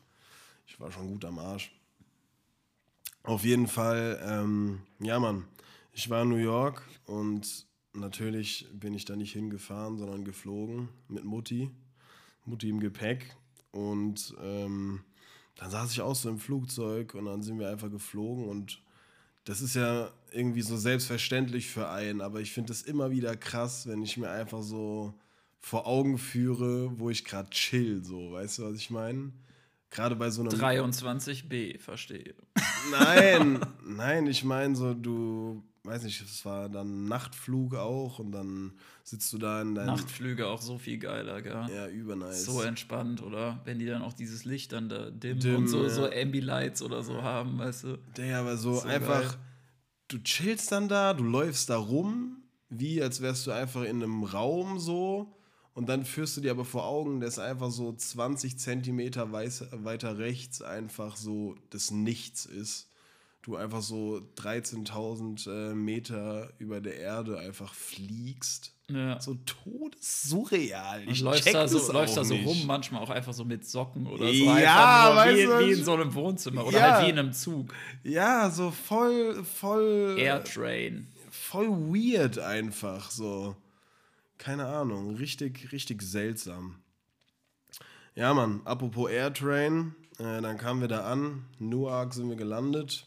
Speaker 2: ich war schon gut am Arsch. Auf jeden Fall, ähm, ja, Mann, ich war in New York und natürlich bin ich da nicht hingefahren, sondern geflogen mit Mutti, Mutti im Gepäck und ähm, dann saß ich auch so im Flugzeug und dann sind wir einfach geflogen und das ist ja irgendwie so selbstverständlich für einen, aber ich finde es immer wieder krass, wenn ich mir einfach so vor Augen führe, wo ich gerade chill, so, weißt du, was ich meine? Gerade bei so einem
Speaker 1: 23b, verstehe.
Speaker 2: Nein, nein, ich meine so, du, weiß nicht, es war dann Nachtflug auch und dann sitzt du da in deinem.
Speaker 1: Nachtflüge auch so viel geiler, gell?
Speaker 2: Ja, übernice.
Speaker 1: So entspannt, oder? Wenn die dann auch dieses Licht dann da dimmen
Speaker 2: Dim,
Speaker 1: und so,
Speaker 2: ja.
Speaker 1: so Ambilights oder so haben, weißt du?
Speaker 2: Der aber so,
Speaker 1: So
Speaker 2: einfach,
Speaker 1: geil.
Speaker 2: du chillst dann da, du läufst da rum, wie als wärst du einfach in einem Raum so. Und dann führst du dir aber vor Augen, dass einfach so 20 Zentimeter weiter rechts einfach so das Nichts ist. Du einfach so 13.000 äh, Meter über der Erde einfach fliegst.
Speaker 1: Ja.
Speaker 2: So todessurreal. Ich
Speaker 1: läufst
Speaker 2: check
Speaker 1: da so, läufst da so rum, manchmal auch einfach so mit Socken oder so.
Speaker 2: Ja, weißt
Speaker 1: wie,
Speaker 2: du,
Speaker 1: wie in so einem Wohnzimmer oder
Speaker 2: Ja.
Speaker 1: halt wie in einem Zug.
Speaker 2: Ja, so voll, voll.
Speaker 1: Airtrain.
Speaker 2: voll weird einfach so. Keine Ahnung, richtig, richtig seltsam. Ja, Mann, apropos Airtrain, äh, dann kamen wir da an, Newark sind wir gelandet.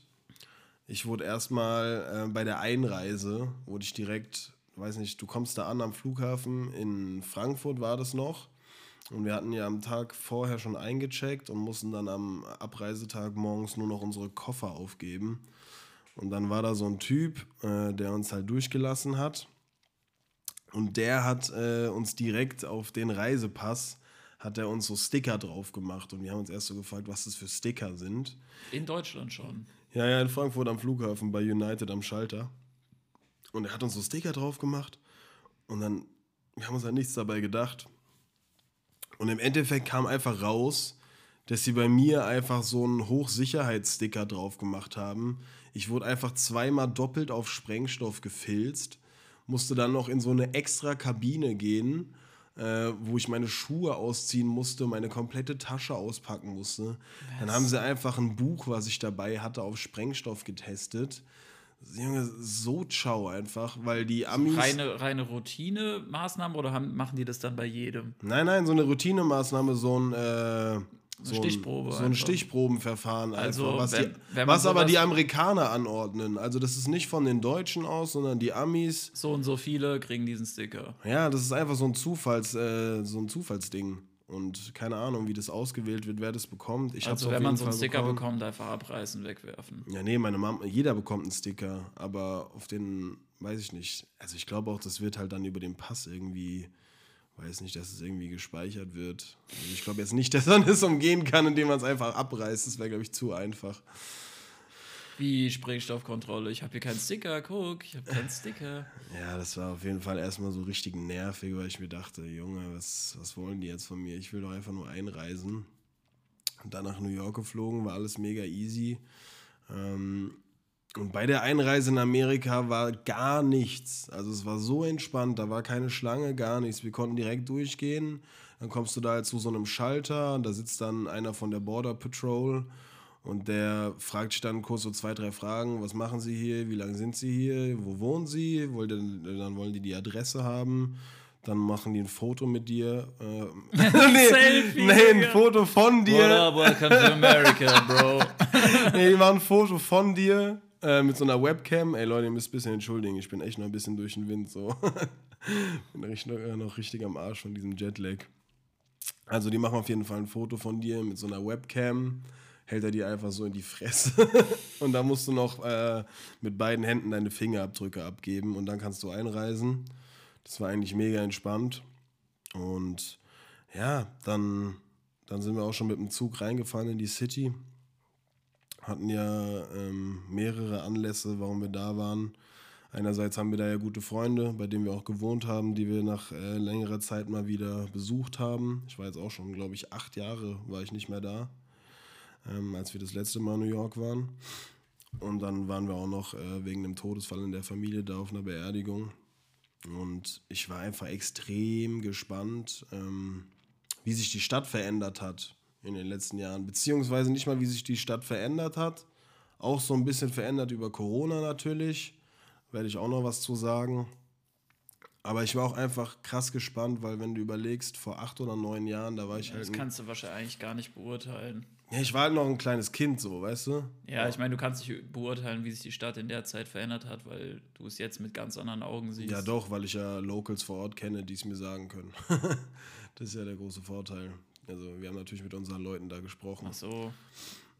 Speaker 2: Ich wurde erstmal äh, bei der Einreise, wurde ich direkt, weiß nicht, du kommst da an am Flughafen, in Frankfurt war das noch. Und wir hatten ja am Tag vorher schon eingecheckt und mussten dann am Abreisetag morgens nur noch unsere Koffer aufgeben. Und dann war da so ein Typ, äh, der uns halt durchgelassen hat. Und der hat äh, uns direkt auf den Reisepass, hat er uns so Sticker drauf gemacht. Und wir haben uns erst so gefragt, was das für Sticker sind.
Speaker 1: In Deutschland schon.
Speaker 2: Ja, ja, in Frankfurt am Flughafen bei United am Schalter. Und er hat uns so Sticker drauf gemacht. Und dann, wir haben uns halt nichts dabei gedacht. Und im Endeffekt kam einfach raus, dass sie bei mir einfach so einen Hochsicherheitssticker drauf gemacht haben. Ich wurde einfach zweimal doppelt auf Sprengstoff gefilzt, musste dann noch in so eine extra Kabine gehen, äh, wo ich meine Schuhe ausziehen musste, meine komplette Tasche auspacken musste. Dann haben sie einfach ein Buch, was ich dabei hatte, auf Sprengstoff getestet. Junge, so ciao einfach, weil die Amis.
Speaker 1: Reine, reine Routine-Maßnahmen oder haben, machen die das dann bei jedem?
Speaker 2: Nein, nein, so eine Routinemaßnahme, so ein, äh, so ein,
Speaker 1: Stichprobe
Speaker 2: so ein
Speaker 1: einfach.
Speaker 2: Stichprobenverfahren
Speaker 1: Also,
Speaker 2: einfach, was,
Speaker 1: wenn-
Speaker 2: die,
Speaker 1: wenn
Speaker 2: was aber die Amerikaner anordnen. Also das ist nicht von den Deutschen aus, sondern die Amis.
Speaker 1: So und so viele kriegen diesen Sticker.
Speaker 2: Ja, das ist einfach so ein Zufalls, äh, so ein Zufallsding. Und keine Ahnung, wie das ausgewählt wird, wer das bekommt. Ich
Speaker 1: Also wenn man so einen
Speaker 2: Fall
Speaker 1: Sticker
Speaker 2: bekommen.
Speaker 1: bekommt, einfach abreißen, wegwerfen.
Speaker 2: Ja, nee, meine Mama, jeder bekommt einen Sticker, aber auf den, weiß ich nicht. Also ich glaube auch, das wird halt dann über den Pass irgendwie, weiß nicht, dass es irgendwie gespeichert wird. Also ich glaube jetzt nicht, dass man das umgehen kann, indem man es einfach abreißt. Das wäre, glaube ich, zu einfach.
Speaker 1: Wie Sprengstoffkontrolle? Ich habe hier keinen Sticker, guck, ich habe keinen Sticker.
Speaker 2: Ja, das war auf jeden Fall erstmal so richtig nervig, weil ich mir dachte, Junge, was, was wollen die jetzt von mir? Ich will doch einfach nur einreisen. Und dann nach New York geflogen, war alles mega easy. Ähm, und bei der Einreise in Amerika war gar nichts. Also es war so entspannt, da war keine Schlange, gar nichts. Wir konnten direkt durchgehen. Dann kommst du da halt zu so einem Schalter und da sitzt dann einer von der Border Patrol und der fragt dich dann kurz so zwei, drei Fragen. Was machen Sie hier? Wie lange sind Sie hier? Wo wohnen Sie? Dann wollen die die Adresse haben. Dann machen die ein Foto mit dir. Äh, nee, Selfie, nee, ein Foto von dir. What up, welcome to America, bro. nee, die machen ein Foto von dir äh, mit so einer Webcam. Ey Leute, ihr müsst ein bisschen entschuldigen. Ich bin echt noch ein bisschen durch den Wind. So. bin richtig, noch, noch richtig am Arsch von diesem Jetlag. Also die machen auf jeden Fall ein Foto von dir mit so einer Webcam hält er dir einfach so in die Fresse. und dann musst du noch äh, mit beiden Händen deine Fingerabdrücke abgeben und dann kannst du einreisen. Das war eigentlich mega entspannt. Und ja, dann, dann sind wir auch schon mit dem Zug reingefahren in die City. Hatten ja ähm, mehrere Anlässe, warum wir da waren. Einerseits haben wir da ja gute Freunde, bei denen wir auch gewohnt haben, die wir nach äh, längerer Zeit mal wieder besucht haben. Ich war jetzt auch schon, glaube ich, acht Jahre war ich nicht mehr da ähm, als wir das letzte Mal in New York waren. Und dann waren wir auch noch äh, wegen dem Todesfall in der Familie da auf einer Beerdigung. Und ich war einfach extrem gespannt, ähm, wie sich die Stadt verändert hat in den letzten Jahren. Beziehungsweise nicht mal, wie sich die Stadt verändert hat. Auch so ein bisschen verändert über Corona natürlich. Werde ich auch noch was zu sagen. Aber ich war auch einfach krass gespannt, weil wenn du überlegst, vor acht oder neun Jahren, da war ich
Speaker 1: ja,
Speaker 2: halt.
Speaker 1: Das kannst du wahrscheinlich gar nicht beurteilen.
Speaker 2: Ja, ich war halt noch ein kleines Kind, so, weißt du?
Speaker 1: Ja, ich meine, du kannst nicht beurteilen, wie sich die Stadt in der Zeit verändert hat, weil du es jetzt mit ganz anderen Augen siehst.
Speaker 2: Ja, doch, weil ich ja Locals vor Ort kenne, die es mir sagen können. das ist ja der große Vorteil. Also, wir haben natürlich mit unseren Leuten da gesprochen.
Speaker 1: Ach so.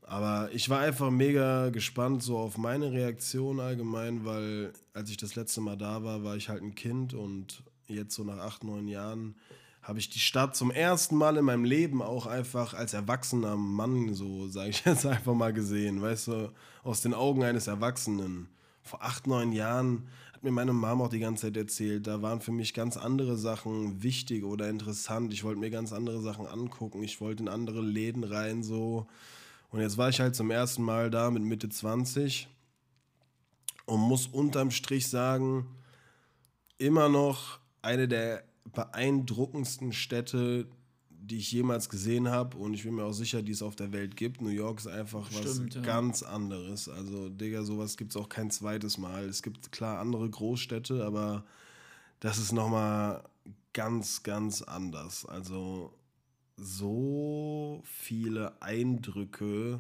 Speaker 2: Aber ich war einfach mega gespannt so auf meine Reaktion allgemein, weil als ich das letzte Mal da war, war ich halt ein Kind und jetzt so nach acht, neun Jahren habe ich die Stadt zum ersten Mal in meinem Leben auch einfach als erwachsener Mann, so sage ich jetzt einfach mal gesehen, weißt du, aus den Augen eines Erwachsenen. Vor acht, neun Jahren hat mir meine Mama auch die ganze Zeit erzählt, da waren für mich ganz andere Sachen wichtig oder interessant. Ich wollte mir ganz andere Sachen angucken, ich wollte in andere Läden rein, so. Und jetzt war ich halt zum ersten Mal da mit Mitte 20 und muss unterm Strich sagen, immer noch eine der beeindruckendsten Städte, die ich jemals gesehen habe. Und ich bin mir auch sicher, die es auf der Welt gibt. New York ist einfach Stimmt, was ja. ganz anderes. Also, Digga, sowas gibt es auch kein zweites Mal. Es gibt klar andere Großstädte, aber das ist nochmal ganz, ganz anders. Also, so viele Eindrücke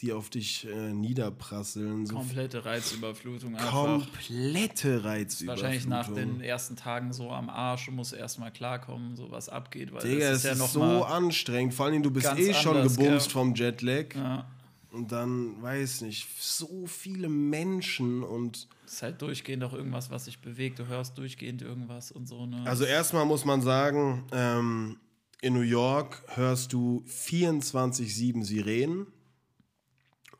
Speaker 2: die auf dich äh, niederprasseln.
Speaker 1: So Komplette Reizüberflutung einfach.
Speaker 2: Komplette Reizüberflutung.
Speaker 1: Wahrscheinlich nach den ersten Tagen so am Arsch und musst erstmal klarkommen, so was abgeht.
Speaker 2: Weil Digga, das ist, ja ist so anstrengend. Vor allem, du bist eh schon anders, gebumst gell? vom Jetlag. Ja. Und dann, weiß nicht, so viele Menschen und.
Speaker 1: Es ist halt durchgehend auch irgendwas, was sich bewegt. Du hörst durchgehend irgendwas und so. Ne?
Speaker 2: Also, erstmal muss man sagen, ähm, in New York hörst du 24-7 Sirenen.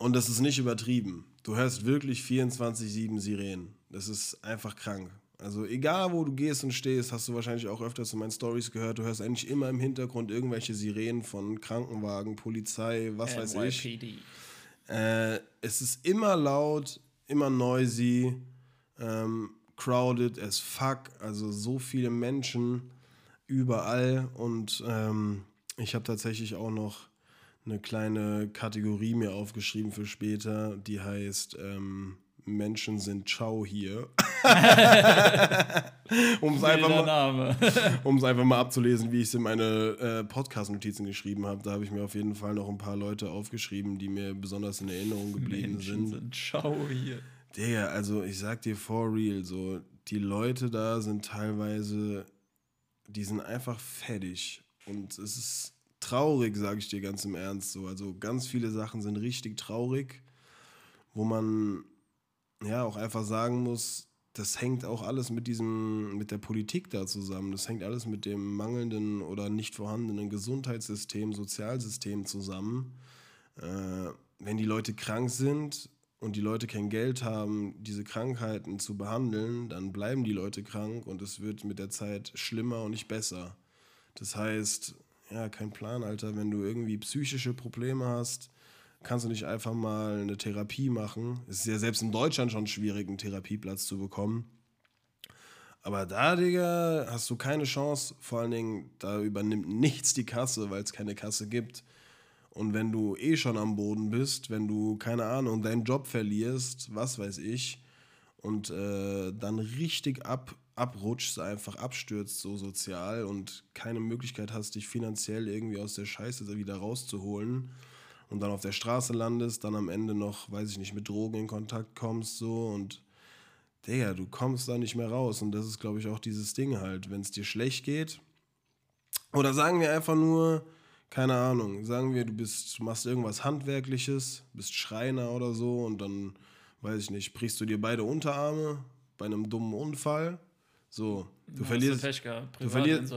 Speaker 2: Und das ist nicht übertrieben. Du hörst wirklich 24-7 Sirenen. Das ist einfach krank. Also egal, wo du gehst und stehst, hast du wahrscheinlich auch öfters in meinen Stories gehört, du hörst eigentlich immer im Hintergrund irgendwelche Sirenen von Krankenwagen, Polizei, was NYPD. weiß ich. Äh, es ist immer laut, immer noisy, ähm, crowded as fuck, also so viele Menschen überall und ähm, ich habe tatsächlich auch noch eine kleine Kategorie mir aufgeschrieben für später, die heißt ähm, Menschen sind Ciao hier. um es einfach, mal, einfach mal abzulesen, wie ich es in meine äh, Podcast-Notizen geschrieben habe. Da habe ich mir auf jeden Fall noch ein paar Leute aufgeschrieben, die mir besonders in Erinnerung geblieben Menschen sind. sind
Speaker 1: Ciao hier.
Speaker 2: Digga, also ich sag dir for real, so die Leute da sind teilweise, die sind einfach fertig. Und es ist traurig, sage ich dir ganz im Ernst. So. Also ganz viele Sachen sind richtig traurig, wo man ja auch einfach sagen muss, das hängt auch alles mit diesem, mit der Politik da zusammen. Das hängt alles mit dem mangelnden oder nicht vorhandenen Gesundheitssystem, Sozialsystem zusammen. Äh, wenn die Leute krank sind, und die Leute kein Geld haben, diese Krankheiten zu behandeln, dann bleiben die Leute krank und es wird mit der Zeit schlimmer und nicht besser. Das heißt, ja, kein Plan, Alter. Wenn du irgendwie psychische Probleme hast, kannst du nicht einfach mal eine Therapie machen. Es ist ja selbst in Deutschland schon schwierig, einen Therapieplatz zu bekommen. Aber da, Digga, hast du keine Chance. Vor allen Dingen, da übernimmt nichts die Kasse, weil es keine Kasse gibt. Und wenn du eh schon am Boden bist, wenn du, keine Ahnung, deinen Job verlierst, was weiß ich, und äh, dann richtig ab, abrutschst, einfach abstürzt so sozial und keine Möglichkeit hast, dich finanziell irgendwie aus der Scheiße wieder rauszuholen und dann auf der Straße landest, dann am Ende noch, weiß ich nicht, mit Drogen in Kontakt kommst so und Digga, du kommst da nicht mehr raus und das ist, glaube ich, auch dieses Ding halt, wenn es dir schlecht geht oder sagen wir einfach nur, keine Ahnung, sagen wir, du bist, du machst irgendwas Handwerkliches, bist Schreiner oder so und dann, weiß ich nicht, brichst du dir beide Unterarme bei einem dummen Unfall. So, du verlierst, du, verlierst,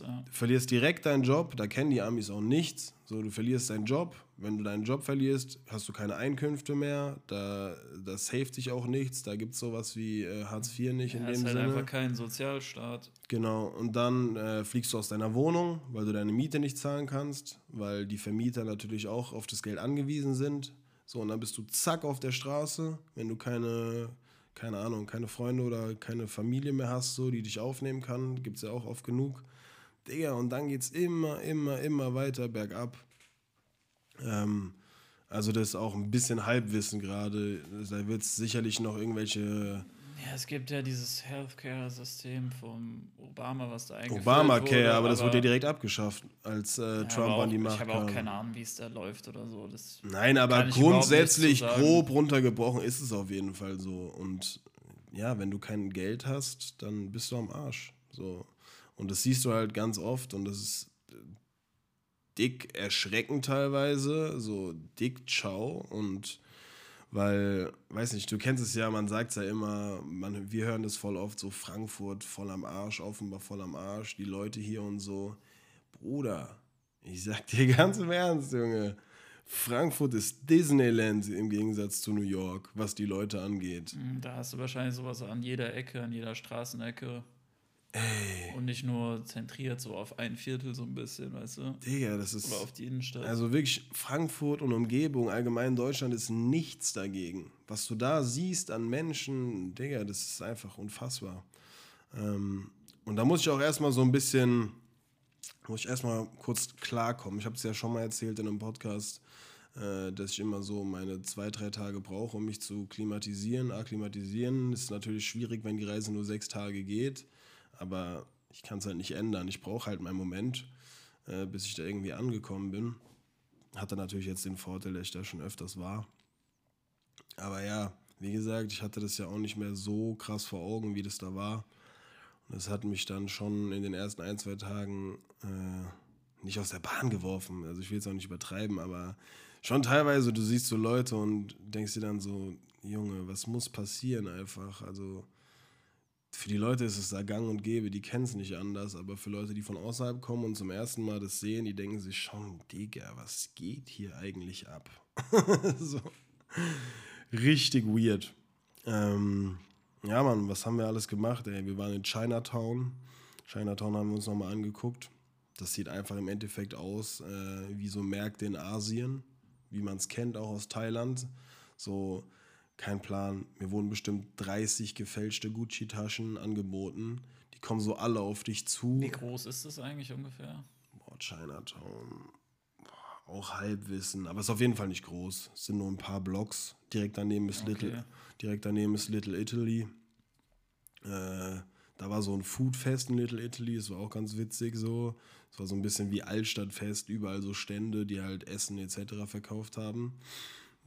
Speaker 2: ja. verlierst direkt deinen Job, da kennen die Amis auch nichts. So, du verlierst deinen Job. Wenn du deinen Job verlierst, hast du keine Einkünfte mehr. Da, da saved sich auch nichts. Da gibt es sowas wie äh, Hartz IV nicht ja, in dem ist halt
Speaker 1: Sinne. einfach kein Sozialstaat.
Speaker 2: Genau. Und dann äh, fliegst du aus deiner Wohnung, weil du deine Miete nicht zahlen kannst, weil die Vermieter natürlich auch auf das Geld angewiesen sind. So, und dann bist du zack auf der Straße, wenn du keine, keine Ahnung, keine Freunde oder keine Familie mehr hast, so, die dich aufnehmen kann. Gibt es ja auch oft genug. Digga, und dann geht es immer, immer, immer weiter bergab. Ähm, also das ist auch ein bisschen Halbwissen gerade. Da wird es sicherlich noch irgendwelche...
Speaker 1: Ja, es gibt ja dieses Healthcare-System vom Obama, was da
Speaker 2: eigentlich Obamacare, wurde, aber das wurde ja direkt abgeschafft, als äh, ja, Trump
Speaker 1: auch,
Speaker 2: an die Macht
Speaker 1: kam. Ich habe auch keine Ahnung, wie es da läuft oder so. Das
Speaker 2: Nein, aber grundsätzlich grob runtergebrochen ist es auf jeden Fall so. Und ja, wenn du kein Geld hast, dann bist du am Arsch. So. Und das siehst du halt ganz oft und das ist äh, dick erschreckend teilweise, so dick ciao und weil, weiß nicht, du kennst es ja, man sagt es ja immer, man, wir hören das voll oft, so Frankfurt voll am Arsch, offenbar voll am Arsch, die Leute hier und so. Bruder, ich sag dir ganz im Ernst, Junge, Frankfurt ist Disneyland im Gegensatz zu New York, was die Leute angeht.
Speaker 1: Hm, da hast du wahrscheinlich sowas an jeder Ecke, an jeder Straßenecke. Ey. Und nicht nur zentriert so auf ein Viertel so ein bisschen, weißt du?
Speaker 2: Digga, das ist.
Speaker 1: Oder auf die Innenstadt.
Speaker 2: Also wirklich, Frankfurt und Umgebung, allgemein Deutschland ist nichts dagegen. Was du da siehst an Menschen, Digga, das ist einfach unfassbar. Ähm, und da muss ich auch erstmal so ein bisschen, muss ich erstmal kurz klarkommen. Ich habe es ja schon mal erzählt in einem Podcast, äh, dass ich immer so meine zwei, drei Tage brauche, um mich zu klimatisieren. Akklimatisieren ist natürlich schwierig, wenn die Reise nur sechs Tage geht aber ich kann es halt nicht ändern. Ich brauche halt meinen Moment, äh, bis ich da irgendwie angekommen bin. Hatte natürlich jetzt den Vorteil, dass ich da schon öfters war. Aber ja, wie gesagt, ich hatte das ja auch nicht mehr so krass vor Augen, wie das da war. Und das hat mich dann schon in den ersten ein, zwei Tagen äh, nicht aus der Bahn geworfen. Also ich will es auch nicht übertreiben, aber schon teilweise, du siehst so Leute und denkst dir dann so, Junge, was muss passieren einfach? Also für die Leute ist es da gang und gäbe, die kennen es nicht anders, aber für Leute, die von außerhalb kommen und zum ersten Mal das sehen, die denken sich schon, Digga, was geht hier eigentlich ab? so. Richtig weird. Ähm, ja, Mann, was haben wir alles gemacht? Ey? Wir waren in Chinatown. Chinatown haben wir uns nochmal angeguckt. Das sieht einfach im Endeffekt aus äh, wie so Märkte in Asien, wie man es kennt, auch aus Thailand. So kein Plan. Mir wurden bestimmt 30 gefälschte Gucci-Taschen angeboten. Die kommen so alle auf dich zu.
Speaker 1: Wie groß ist das eigentlich ungefähr?
Speaker 2: Boah, Chinatown. Boah, auch Halbwissen. Aber es ist auf jeden Fall nicht groß. Es sind nur ein paar Blocks. Direkt daneben ist, okay. Little, direkt daneben ist Little Italy. Äh, da war so ein Foodfest in Little Italy. Es war auch ganz witzig so. Es war so ein bisschen wie Altstadtfest. Überall so Stände, die halt Essen etc. verkauft haben.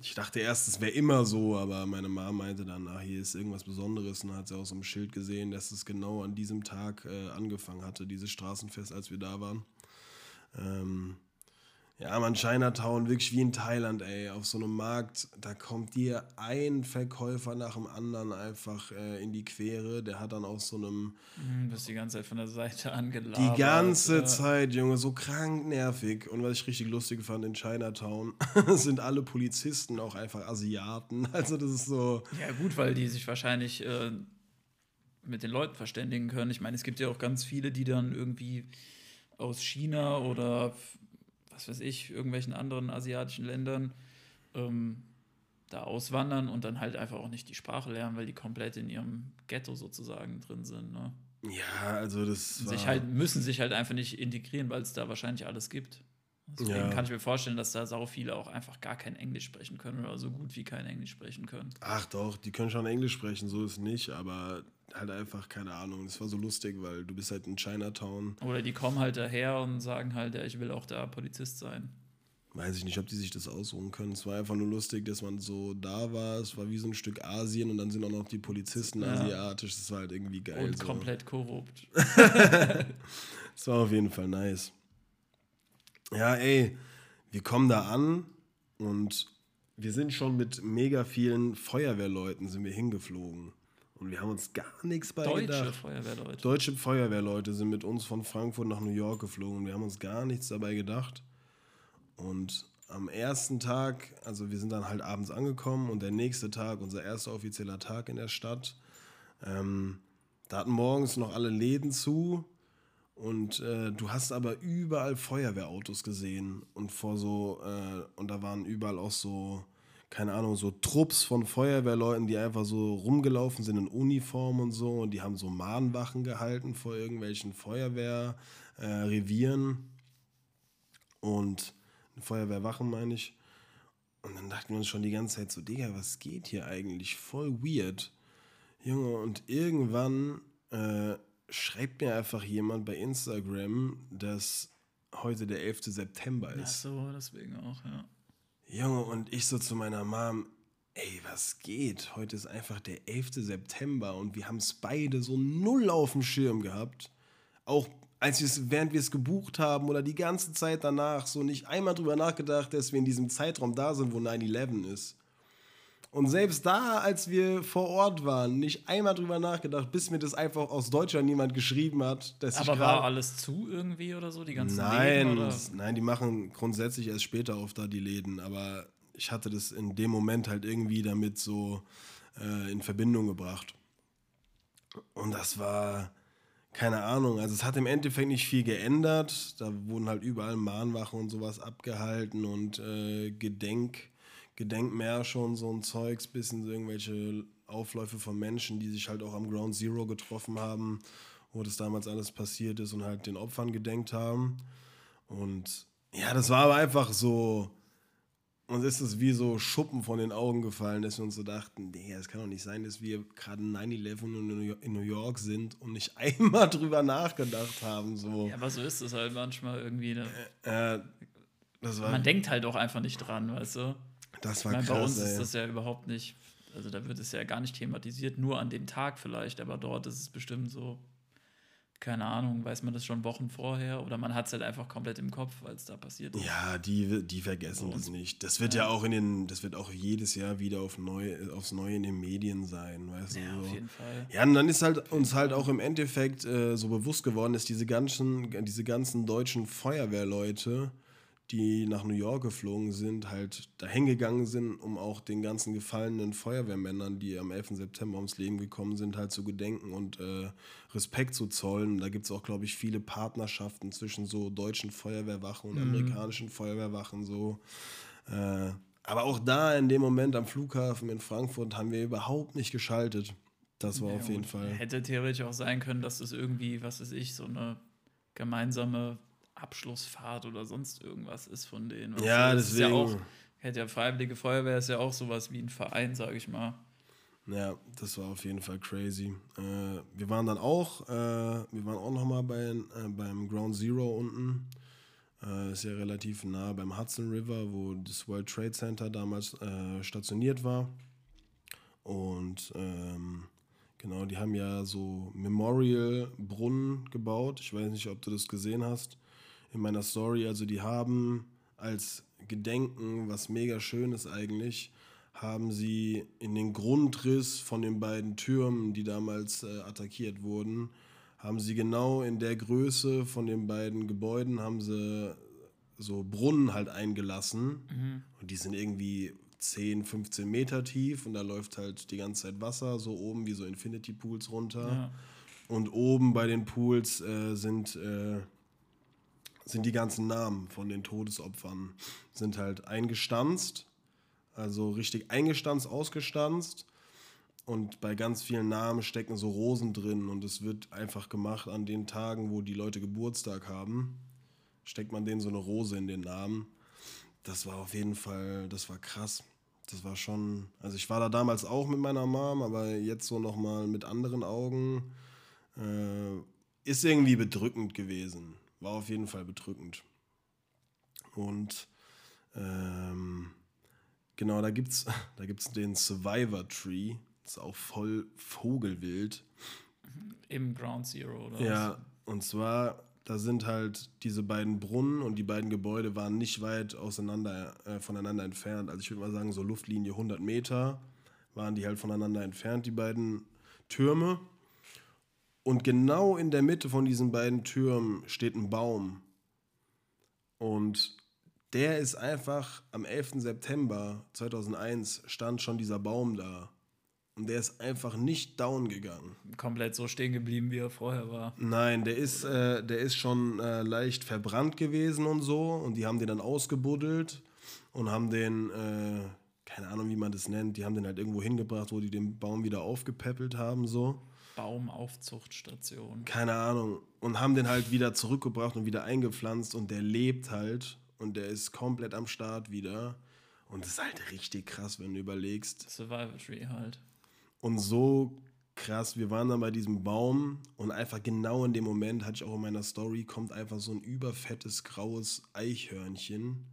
Speaker 2: Ich dachte erst, es wäre immer so, aber meine Mama meinte dann, ach, hier ist irgendwas Besonderes. Und dann hat sie auch so ein Schild gesehen, dass es genau an diesem Tag äh, angefangen hatte, dieses Straßenfest, als wir da waren. Ähm, Ja, man, Chinatown, wirklich wie in Thailand, ey. Auf so einem Markt, da kommt dir ein Verkäufer nach dem anderen einfach äh, in die Quere. Der hat dann auch so einem.
Speaker 1: Du bist die ganze Zeit von der Seite angelabert.
Speaker 2: Die ganze
Speaker 1: ja.
Speaker 2: Zeit, Junge, so krank nervig. Und was ich richtig lustig fand in Chinatown, sind alle Polizisten auch einfach Asiaten. Also, das ist so.
Speaker 1: Ja, gut, weil die sich wahrscheinlich äh, mit den Leuten verständigen können. Ich meine, es gibt ja auch ganz viele, die dann irgendwie aus China oder was weiß ich, irgendwelchen anderen asiatischen Ländern ähm, da auswandern und dann halt einfach auch nicht die Sprache lernen, weil die komplett in ihrem Ghetto sozusagen drin sind. Ne?
Speaker 2: Ja, also das.
Speaker 1: Sich halt, müssen sich halt einfach nicht integrieren, weil es da wahrscheinlich alles gibt. Deswegen
Speaker 2: Ja.
Speaker 1: kann ich mir vorstellen, dass da sau viele auch einfach gar kein Englisch sprechen können oder so gut wie kein Englisch sprechen können.
Speaker 2: Ach doch, die können schon Englisch sprechen, so ist nicht, aber halt einfach, keine Ahnung. Das war so lustig, weil du bist halt in Chinatown.
Speaker 1: Oder die kommen halt daher und sagen halt, ja, ich will auch da Polizist sein.
Speaker 2: Weiß ich nicht, ob die sich das aussuchen können. Es war einfach nur lustig, dass man so da war. Es war wie so ein Stück Asien und dann sind auch noch die Polizisten
Speaker 1: Ja.
Speaker 2: asiatisch. Das war halt irgendwie geil.
Speaker 1: und
Speaker 2: so.
Speaker 1: komplett korrupt.
Speaker 2: Das war auf jeden Fall nice. Ja, ey, wir kommen da an und wir sind schon mit mega vielen Feuerwehrleuten sind wir hingeflogen. Und wir haben uns gar nichts bei
Speaker 1: Deutsche
Speaker 2: gedacht.
Speaker 1: Feuerwehrleute.
Speaker 2: Deutsche Feuerwehrleute sind mit uns von Frankfurt nach New York geflogen und wir haben uns gar nichts dabei gedacht. Und am ersten Tag, also wir sind dann halt abends angekommen und der nächste Tag, unser erster offizieller Tag in der Stadt, ähm, da hatten morgens noch alle Läden zu und äh, du hast aber überall Feuerwehrautos gesehen und vor so, äh, und da waren überall auch so, keine Ahnung, so Trupps von Feuerwehrleuten, die einfach so rumgelaufen sind in Uniform und so und die haben so Mahnwachen gehalten vor irgendwelchen Feuerwehrrevieren äh, und Feuerwehrwachen meine ich. Und dann dachten wir uns schon die ganze Zeit so, Digga, was geht hier eigentlich? Voll weird. Junge, und irgendwann äh, schreibt mir einfach jemand bei Instagram, dass heute der 11. September
Speaker 1: Ach
Speaker 2: ist.
Speaker 1: so, deswegen auch, ja.
Speaker 2: Junge, und ich so zu meiner Mom, ey, was geht? Heute ist einfach der 11. September und wir haben es beide so null auf dem Schirm gehabt. Auch als wir's, während wir es gebucht haben oder die ganze Zeit danach so nicht einmal drüber nachgedacht, dass wir in diesem Zeitraum da sind, wo 9-11 ist. Und selbst da, als wir vor Ort waren, nicht einmal drüber nachgedacht, bis mir das einfach aus Deutschland niemand geschrieben hat, dass ich
Speaker 1: Aber war
Speaker 2: gerade
Speaker 1: alles zu irgendwie oder so, die ganzen
Speaker 2: Nein,
Speaker 1: Läden? Oder?
Speaker 2: nein, die machen grundsätzlich erst später auf da die Läden, aber ich hatte das in dem Moment halt irgendwie damit so äh, in Verbindung gebracht. Und das war, keine Ahnung, also es hat im Endeffekt nicht viel geändert. Da wurden halt überall Mahnwachen und sowas abgehalten und äh, Gedenk, Gedenkmärsche und so ein Zeugs, bisschen so irgendwelche Aufläufe von Menschen, die sich halt auch am Ground Zero getroffen haben, wo das damals alles passiert ist und halt den Opfern gedenkt haben. Und ja, das war aber einfach so. Uns ist es wie so Schuppen von den Augen gefallen, dass wir uns so dachten, Digga, es kann doch nicht sein, dass wir gerade 9-11 in New York- sind und nicht einmal drüber nachgedacht haben. So.
Speaker 1: Ja, aber so ist es halt manchmal irgendwie. Ne?
Speaker 2: Äh, war,
Speaker 1: Man denkt halt auch einfach nicht dran, weißt du?
Speaker 2: Das
Speaker 1: Ich
Speaker 2: war
Speaker 1: meine, bei
Speaker 2: krass,
Speaker 1: uns
Speaker 2: ey.
Speaker 1: ist das ja überhaupt nicht, also da wird es ja gar nicht thematisiert, nur an dem Tag vielleicht, aber dort ist es bestimmt so, keine Ahnung, weiß man das schon Wochen vorher oder man hat es halt einfach komplett im Kopf, weil es da passiert ist.
Speaker 2: Ja, die, die vergessen das nicht. Das wird ja. auch in den, das wird auch jedes Jahr wieder auf neu, aufs Neue in den Medien sein, weißt
Speaker 1: Ja,
Speaker 2: du?
Speaker 1: auf
Speaker 2: so.
Speaker 1: jeden Fall.
Speaker 2: Ja, und dann ist halt uns halt auch im Endeffekt äh, so bewusst geworden, dass diese ganzen, diese ganzen deutschen Feuerwehrleute, die nach New York geflogen sind, halt dahin gegangen sind, um auch den ganzen gefallenen Feuerwehrmännern, die am 11. September ums Leben gekommen sind, halt zu gedenken und äh, Respekt zu zollen. Da gibt es auch, glaube ich, viele Partnerschaften zwischen so deutschen Feuerwehrwachen und amerikanischen Feuerwehrwachen so. Äh, aber auch da in dem Moment am Flughafen in Frankfurt haben wir überhaupt nicht geschaltet. Das war
Speaker 1: Ja,
Speaker 2: auf jeden. Fall.
Speaker 1: Hätte theoretisch auch sein können, dass es irgendwie, was weiß ich, so eine gemeinsame Abschlussfahrt oder sonst irgendwas ist von denen.
Speaker 2: Ja?
Speaker 1: Das ist ja
Speaker 2: deswegen.
Speaker 1: auch, hätte ja Freiwillige Feuerwehr ist ja auch sowas wie ein Verein, sage ich mal.
Speaker 2: Ja, das war auf jeden Fall crazy. Äh, wir waren dann auch, äh, wir waren auch nochmal bei, äh, beim Ground Zero unten. Äh, ist ja relativ nah beim Hudson River, wo das World Trade Center damals äh, stationiert war. Und ähm, genau, die haben ja so Memorial-Brunnen gebaut. Ich weiß nicht, ob du das gesehen hast in meiner Story. Also die haben als Gedenken, was mega schön ist eigentlich, haben sie in den Grundriss von den beiden Türmen, die damals äh, attackiert wurden, haben sie genau in der Größe von den beiden Gebäuden haben sie so Brunnen halt eingelassen. Mhm. Und die sind irgendwie 10, 15 Meter tief und da läuft halt die ganze Zeit Wasser, so oben wie so Infinity Pools runter. Ja. Und oben bei den Pools äh, sind, äh, sind die ganzen Namen von den Todesopfern, sind halt eingestanzt, also richtig eingestanzt, ausgestanzt. Und bei ganz vielen Namen stecken so Rosen drin und es wird einfach gemacht an den Tagen, wo die Leute Geburtstag haben steckt man denen so eine Rose in den Namen. Das war auf jeden Fall, das war krass. Das war schon, also ich war da damals auch mit meiner Mom, aber jetzt so nochmal mit anderen Augen. Äh, ist irgendwie bedrückend gewesen. War auf jeden Fall bedrückend. Und ähm, genau, da gibt's, da gibt's den Survivor Tree. Das ist auch voll Vogelwild.
Speaker 1: Im Ground Zero, oder?
Speaker 2: Ja, und zwar da sind halt diese beiden Brunnen und die beiden Gebäude waren nicht weit auseinander, äh, voneinander entfernt. Also ich würde mal sagen, so Luftlinie 100 Meter waren die halt voneinander entfernt, die beiden Türme. Und genau in der Mitte von diesen beiden Türmen steht ein Baum. Und der ist einfach am 11. September 2001 stand schon dieser Baum da. Und der ist einfach nicht down gegangen.
Speaker 1: Komplett so stehen geblieben, wie er vorher war.
Speaker 2: Nein, der ist, äh, der ist schon äh, leicht verbrannt gewesen und so. Und die haben den dann ausgebuddelt und haben den, äh, keine Ahnung, wie man das nennt, die haben den halt irgendwo hingebracht, wo die den Baum wieder aufgepäppelt haben, so.
Speaker 1: Baumaufzuchtstation.
Speaker 2: Keine Ahnung. Und haben den halt wieder zurückgebracht und wieder eingepflanzt und der lebt halt und der ist komplett am Start wieder. Und das ist halt richtig krass, wenn du überlegst.
Speaker 1: Survival Tree halt.
Speaker 2: Und so krass, wir waren dann bei diesem Baum und einfach genau in dem Moment, hatte ich auch in meiner Story, kommt einfach so ein überfettes graues Eichhörnchen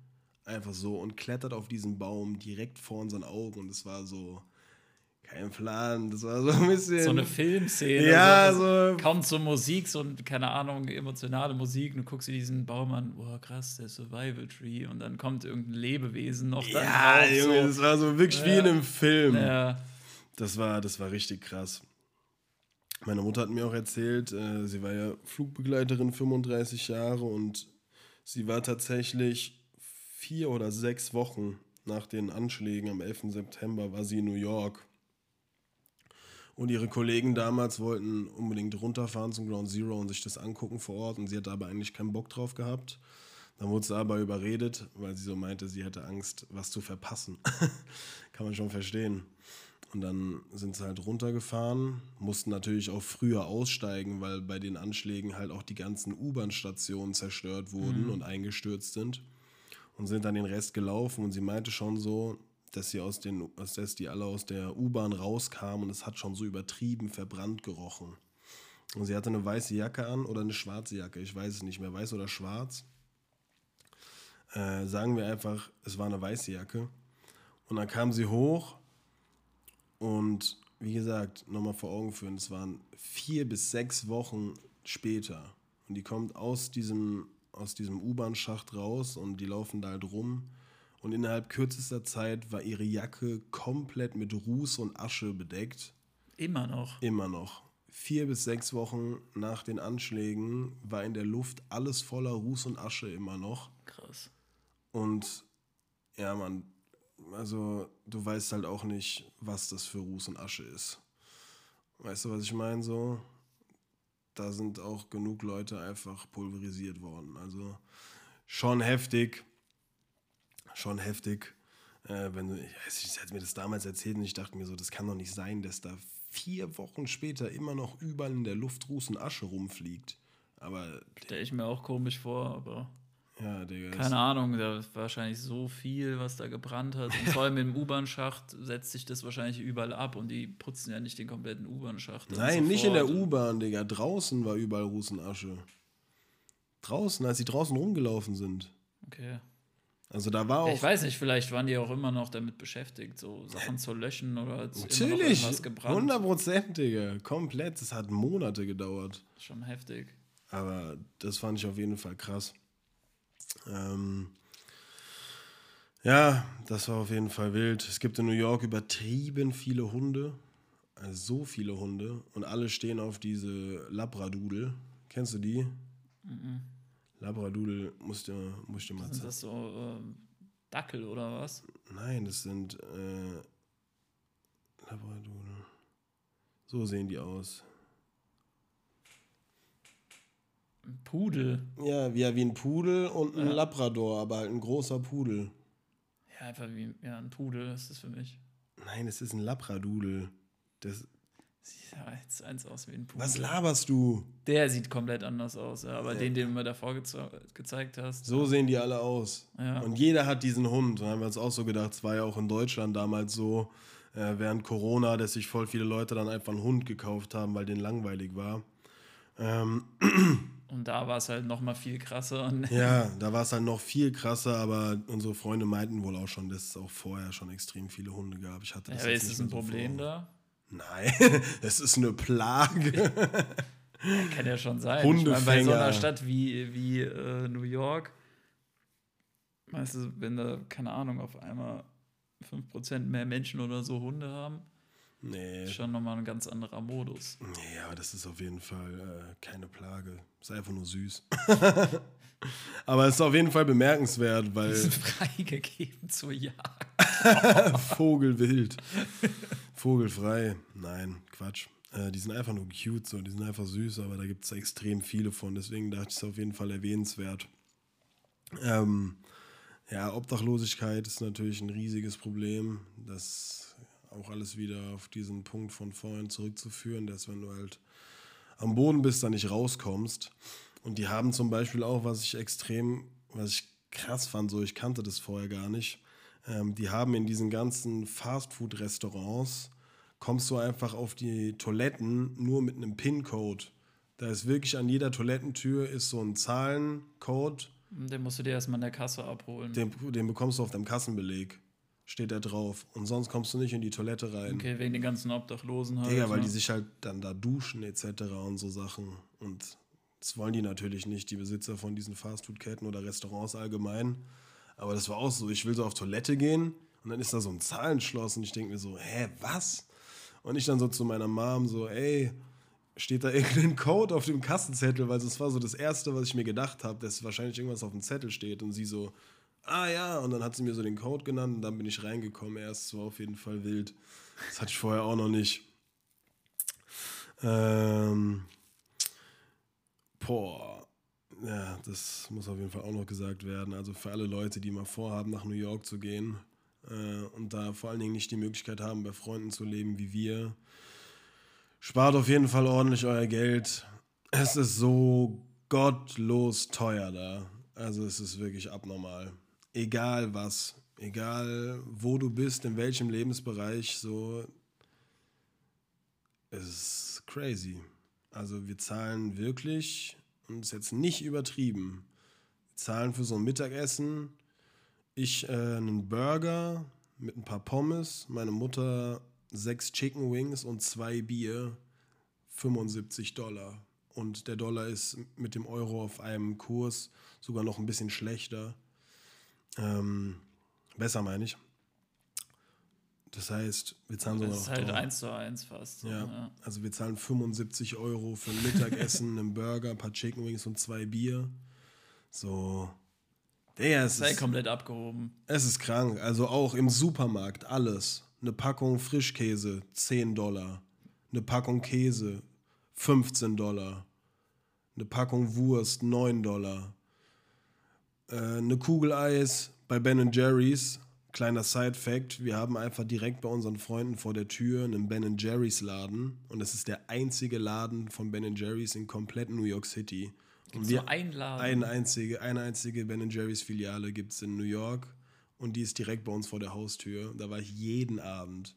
Speaker 2: einfach so und klettert auf diesen Baum direkt vor unseren Augen und es war so kein Plan, das war so ein bisschen
Speaker 1: so eine Filmszene, ja, so, so kaum zur Musik, so keine Ahnung, emotionale Musik, und du guckst dir diesen Baum an, boah krass, der Survival Tree und dann kommt irgendein Lebewesen noch
Speaker 2: dann Ja, drauf, Junge, so. das war so wirklich ja. wie in einem Film. Ja. Das war, das war richtig krass. Meine Mutter hat mir auch erzählt, äh, sie war ja Flugbegleiterin 35 Jahre und sie war tatsächlich vier oder sechs Wochen nach den Anschlägen am 11. September war sie in New York. Und ihre Kollegen damals wollten unbedingt runterfahren zum Ground Zero und sich das angucken vor Ort. Und sie hatte aber eigentlich keinen Bock drauf gehabt. Dann wurde sie aber überredet, weil sie so meinte, sie hätte Angst, was zu verpassen. Kann man schon verstehen. Und dann sind sie halt runtergefahren, mussten natürlich auch früher aussteigen, weil bei den Anschlägen halt auch die ganzen U-Bahn-Stationen zerstört wurden mhm. und eingestürzt sind. Und sind dann den Rest gelaufen und sie meinte schon so, dass sie aus den, dass die alle aus der U-Bahn rauskamen und es hat schon so übertrieben verbrannt gerochen. Und sie hatte eine weiße Jacke an oder eine schwarze Jacke, ich weiß es nicht mehr, weiß oder schwarz. Äh, sagen wir einfach, es war eine weiße Jacke. Und dann kam sie hoch und wie gesagt, nochmal vor Augen führen, es waren vier bis sechs Wochen später. Und die kommt aus diesem, aus diesem U-Bahn-Schacht raus und die laufen da halt rum. Und innerhalb kürzester Zeit war ihre Jacke komplett mit Ruß und Asche bedeckt.
Speaker 1: Immer noch.
Speaker 2: Immer noch. Vier bis sechs Wochen nach den Anschlägen war in der Luft alles voller Ruß und Asche immer noch.
Speaker 1: Krass.
Speaker 2: Und ja, man, also du weißt halt auch nicht, was das für Ruß und Asche ist. Weißt du, was ich meine? So, da sind auch genug Leute einfach pulverisiert worden. Also schon heftig. Schon heftig. Äh, wenn du, ich hätte mir das damals erzählt und ich dachte mir so, das kann doch nicht sein, dass da vier Wochen später immer noch überall in der Luft Ruß und Asche rumfliegt. Aber.
Speaker 1: Stelle ich mir auch komisch vor, aber.
Speaker 2: Ja, Digga.
Speaker 1: Keine Ahnung, da ist wahrscheinlich so viel, was da gebrannt hat. Und vor allem im U-Bahn-Schacht setzt sich das wahrscheinlich überall ab und die putzen ja nicht den kompletten U-Bahn-Schacht.
Speaker 2: Nein, nicht in der U-Bahn, Digga. Draußen war überall Rußenasche. Draußen, als sie draußen rumgelaufen sind.
Speaker 1: Okay.
Speaker 2: Also da war auch.
Speaker 1: Ich weiß nicht, vielleicht waren die auch immer noch damit beschäftigt, so Sachen zu löschen oder
Speaker 2: Natürlich. 100 Prozent, Digga. Komplett. Das hat Monate gedauert.
Speaker 1: Schon heftig.
Speaker 2: Aber das fand ich auf jeden Fall krass. Ähm, Ja, das war auf jeden Fall wild. Es gibt in New York übertrieben viele Hunde. Also so viele Hunde. Und alle stehen auf diese Labradudel. Kennst du die? Mhm. Labradudel musst du, musst du mal
Speaker 1: Sind
Speaker 2: zeigen.
Speaker 1: das so ähm, Dackel oder was?
Speaker 2: Nein, das sind äh, Labradudel. So sehen die aus.
Speaker 1: Ein Pudel.
Speaker 2: Ja, wie, wie ein Pudel und ein
Speaker 1: Ja.
Speaker 2: Labrador, aber halt ein großer Pudel.
Speaker 1: Ja, einfach wie ja, ein Pudel ist das für mich.
Speaker 2: Nein, es ist ein Labradudel. Das,
Speaker 1: Sieht ja eins, eins aus wie ein Pudel.
Speaker 2: was laberst du?
Speaker 1: Der sieht komplett anders aus, ja. Aber den, den du mir davor geze gezeigt hast.
Speaker 2: So sehen die alle aus.
Speaker 1: Ja.
Speaker 2: Und jeder hat diesen Hund. Da haben wir uns auch so gedacht, es war ja auch in Deutschland damals so, äh, während Corona, dass sich voll viele Leute dann einfach einen Hund gekauft haben, weil den langweilig war. Ähm,
Speaker 1: Und da war es halt noch mal viel krasser.
Speaker 2: Ja, da war es halt noch viel krasser, aber unsere Freunde meinten wohl auch schon, dass es auch vorher schon extrem viele Hunde gab. Ich hatte
Speaker 1: ja,
Speaker 2: das
Speaker 1: aber
Speaker 2: jetzt
Speaker 1: ist das ein
Speaker 2: so
Speaker 1: Problem
Speaker 2: vor.
Speaker 1: da?
Speaker 2: Nein, es ist eine Plage.
Speaker 1: Kann ja schon sein. Ich meine, bei so
Speaker 2: Hundefänger.
Speaker 1: einer Stadt wie, wie äh, New York, weißt du, wenn da, keine Ahnung, auf einmal 5% mehr Menschen oder so Hunde haben,
Speaker 2: nee,
Speaker 1: ist schon nochmal ein ganz anderer Modus.
Speaker 2: nee, aber das ist auf jeden Fall äh, keine Plage. Ist einfach nur süß. aber es ist auf jeden Fall bemerkenswert, weil.
Speaker 1: Die sind freigegeben zur Jagd.
Speaker 2: Vogelwild. Vogelfrei. Nein, Quatsch. Äh, die sind einfach nur cute, so. die sind einfach süß, aber da gibt es extrem viele von. Deswegen dachte ich, es auf jeden Fall erwähnenswert. Ähm, ja, Obdachlosigkeit ist natürlich ein riesiges Problem. Das auch alles wieder auf diesen Punkt von vorhin zurückzuführen, dass wenn du halt am Boden bist, dann nicht rauskommst. Und die haben zum Beispiel auch, was ich extrem, was ich krass fand, so ich kannte das vorher gar nicht. Ähm, die haben in diesen ganzen Fastfood-Restaurants, kommst du einfach auf die Toiletten nur mit einem PIN-Code. Da ist wirklich an jeder Toilettentür ist so ein Zahlencode,
Speaker 1: Den musst du dir erstmal in der Kasse abholen.
Speaker 2: den, den bekommst du auf deinem Kassenbeleg. Steht da drauf. Und sonst kommst du nicht in die Toilette rein.
Speaker 1: Okay, wegen den ganzen Obdachlosen halt.
Speaker 2: Digga, weil
Speaker 1: ne?
Speaker 2: die sich halt dann da duschen etc. und so Sachen. Und das wollen die natürlich nicht, die Besitzer von diesen Fastfood-Ketten oder Restaurants allgemein. Aber das war auch so, ich will so auf Toilette gehen und dann ist da so ein Zahlenschloss und ich denke mir so, hä, was? Und ich dann so zu meiner Mom so, ey, steht da irgendein Code auf dem Kassenzettel? Weil das war so das Erste, was ich mir gedacht habe, dass wahrscheinlich irgendwas auf dem Zettel steht. Und sie so, ah ja, und dann hat sie mir so den Code genannt und dann bin ich reingekommen. Erst war auf jeden Fall wild. Das hatte ich vorher auch noch nicht. Ähm, boah, ja, das muss auf jeden Fall auch noch gesagt werden. Also für alle Leute, die mal vorhaben, nach New York zu gehen äh, und da vor allen Dingen nicht die Möglichkeit haben, bei Freunden zu leben wie wir, spart auf jeden Fall ordentlich euer Geld. Es ist so gottlos teuer da. Also es ist wirklich abnormal. Egal was, egal wo du bist, in welchem Lebensbereich, so es ist crazy. Also wir zahlen wirklich, und ist jetzt nicht übertrieben, zahlen für so ein Mittagessen, ich äh, einen Burger mit ein paar Pommes, meine Mutter sechs Chicken Wings und zwei Bier, 75 Dollar. Und der Dollar ist mit dem Euro auf einem Kurs sogar noch ein bisschen schlechter. Ähm, besser meine ich. Das heißt, wir zahlen sogar
Speaker 1: Das ist
Speaker 2: noch
Speaker 1: halt
Speaker 2: drauf.
Speaker 1: eins zu eins fast. so,
Speaker 2: Ja, also wir zahlen 75 Euro für ein Mittagessen, einen Burger, ein paar Chicken Wings und zwei Bier. So. Der es
Speaker 1: Sei
Speaker 2: ist,
Speaker 1: komplett abgehoben.
Speaker 2: es ist krank. Also auch im Supermarkt alles. Eine Packung Frischkäse, 10 Dollar. Eine Packung Käse, 15 Dollar. Eine Packung Wurst, 9 Dollar. Äh, eine Kugel Eis bei Ben Jerry's. Kleiner Side-Fact: Wir haben einfach direkt bei unseren Freunden vor der Tür einen Ben Jerry's Laden. Und das ist der einzige Laden von Ben Jerry's in komplett New York City. Und
Speaker 1: So einladen.
Speaker 2: eine einzige, eine einzige Ben Jerry's Filiale gibt es in New York und die ist direkt bei uns vor der Haustür. Da war ich jeden Abend.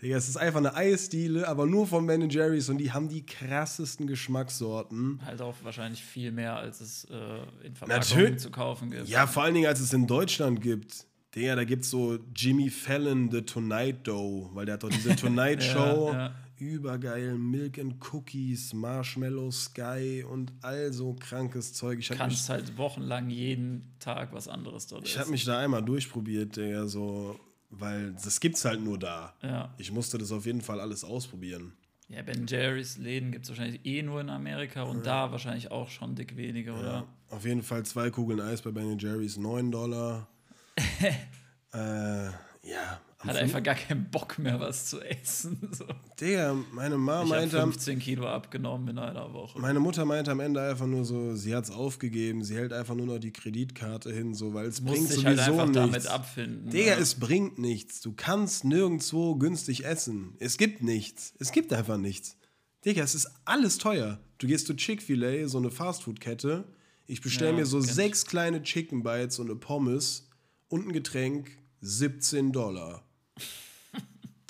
Speaker 2: Digga, es ist einfach eine Eisdiele, aber nur von Ben Jerry's und die haben die krassesten Geschmackssorten.
Speaker 1: Halt auch wahrscheinlich viel mehr, als es äh, in
Speaker 2: Natürlich.
Speaker 1: Verpackungen zu kaufen gibt.
Speaker 2: Ja, vor allen Dingen, als es in Deutschland gibt. Digga, da gibt es so Jimmy Fallon, The Tonight Dough, weil der hat doch diese Tonight Show
Speaker 1: ja.
Speaker 2: übergeil Milk and Cookies, Marshmallow Sky und all so krankes Zeug. Ich
Speaker 1: Du kannst halt wochenlang jeden Tag was anderes dort
Speaker 2: Ich habe mich da einmal durchprobiert, Digga, so, weil das gibt's halt nur da.
Speaker 1: Ja.
Speaker 2: Ich musste das auf jeden Fall alles ausprobieren.
Speaker 1: Ja, Ben Jerry's Läden gibt es wahrscheinlich eh nur in Amerika und da wahrscheinlich auch schon dick weniger, oder?
Speaker 2: Auf jeden Fall zwei Kugeln Eis bei Ben Jerry's, 9 Dollar. äh, ja.
Speaker 1: Hat einfach gar keinen Bock mehr, was zu essen. So.
Speaker 2: Digga, meine Mama
Speaker 1: Ich habe
Speaker 2: meinte, am-
Speaker 1: 15 Kilo abgenommen in einer Woche.
Speaker 2: meine Mutter meinte am Ende einfach nur so, sie hat's aufgegeben, sie hält einfach nur noch die Kreditkarte hin, so, weil es bringt
Speaker 1: sich halt
Speaker 2: sowieso
Speaker 1: einfach damit
Speaker 2: nichts.
Speaker 1: abfinden.
Speaker 2: Digga,
Speaker 1: ja.
Speaker 2: es bringt nichts. Du kannst nirgendwo günstig essen. Es gibt nichts. Es gibt einfach nichts. Digga, es ist alles teuer. Du gehst zu Chick-fil-A, so eine Fastfood-Kette. Ich bestelle
Speaker 1: Ja,
Speaker 2: mir so
Speaker 1: ich.
Speaker 2: sechs kleine Chicken Bites und eine Pommes und ein Getränk, 17 Dollar.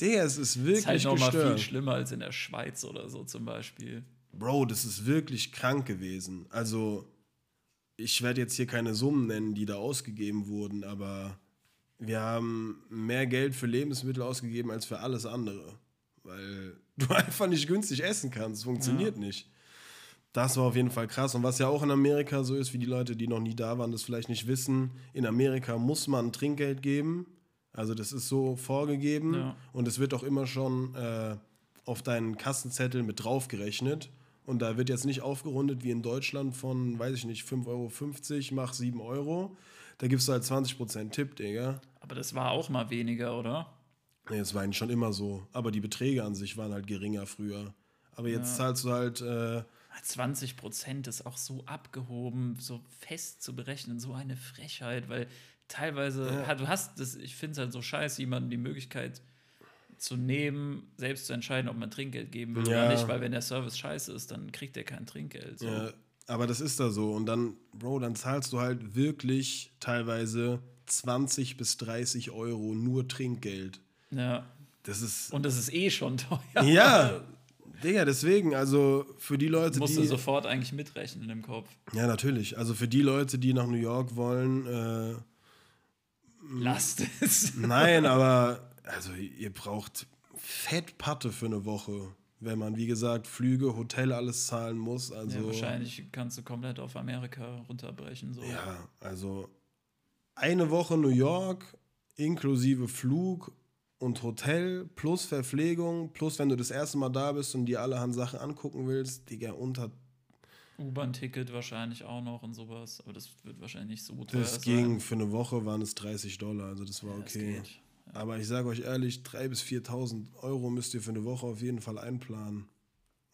Speaker 2: Digga, es ist wirklich
Speaker 1: ist halt noch mal viel
Speaker 2: gestört.
Speaker 1: schlimmer als in der Schweiz oder so zum Beispiel.
Speaker 2: Bro, das ist wirklich krank gewesen. Also, ich werde jetzt hier keine Summen nennen, die da ausgegeben wurden, aber wir haben mehr Geld für Lebensmittel ausgegeben als für alles andere. Weil du einfach nicht günstig essen kannst. Funktioniert nicht. Das war auf jeden Fall krass. Und was ja auch in Amerika so ist, wie die Leute, die noch nie da waren, das vielleicht nicht wissen, in Amerika muss man Trinkgeld geben. Also das ist so vorgegeben.
Speaker 1: Ja.
Speaker 2: Und es wird auch immer schon äh, auf deinen Kassenzettel mit draufgerechnet. Und da wird jetzt nicht aufgerundet wie in Deutschland von, weiß ich nicht, 5,50 Euro, mach 7 Euro. Da gibst du halt 20% Tipp, Digga.
Speaker 1: Aber das war auch mal weniger, oder?
Speaker 2: Nee, es war eigentlich schon immer so. Aber die Beträge an sich waren halt geringer früher. Aber jetzt zahlst du halt, äh,
Speaker 1: 20 Prozent ist auch so abgehoben, so fest zu berechnen, so eine Frechheit, weil teilweise, ja. du hast das, ich finde es halt so scheiße, jemandem die Möglichkeit zu nehmen, selbst zu entscheiden, ob man Trinkgeld geben will
Speaker 2: Ja.
Speaker 1: oder nicht, weil wenn der Service scheiße ist, dann kriegt er kein Trinkgeld. So.
Speaker 2: Ja, aber das ist da so. Und dann, Bro, dann zahlst du halt wirklich teilweise 20 bis 30 Euro nur Trinkgeld.
Speaker 1: Ja.
Speaker 2: Das ist.
Speaker 1: Und das ist eh schon teuer.
Speaker 2: ja, Digga, deswegen, also für die Leute,
Speaker 1: Musst du
Speaker 2: die.
Speaker 1: sofort eigentlich mitrechnen im Kopf.
Speaker 2: Ja, natürlich. Also für die Leute, die nach New York wollen, äh,
Speaker 1: Lasst es.
Speaker 2: nein, aber also ihr braucht Fettpatte für eine Woche. Wenn man, wie gesagt, Flüge, Hotel, alles zahlen muss. Also,
Speaker 1: Ja, wahrscheinlich kannst du komplett auf Amerika runterbrechen. So.
Speaker 2: Ja, also eine Woche New York inklusive Flug und Hotel plus Verpflegung plus wenn du das erste Mal da bist und dir allerhand Sachen angucken willst, Digga, unter
Speaker 1: U-Bahn-Ticket wahrscheinlich auch noch und sowas, aber das wird wahrscheinlich nicht so teuer
Speaker 2: das
Speaker 1: sein.
Speaker 2: ging für eine Woche waren es 30 Dollar, also das war
Speaker 1: Ja, das
Speaker 2: okay.
Speaker 1: geht.
Speaker 2: Aber ich sage euch ehrlich, 3.000 bis 4.000 Euro müsst ihr für eine Woche auf jeden Fall einplanen.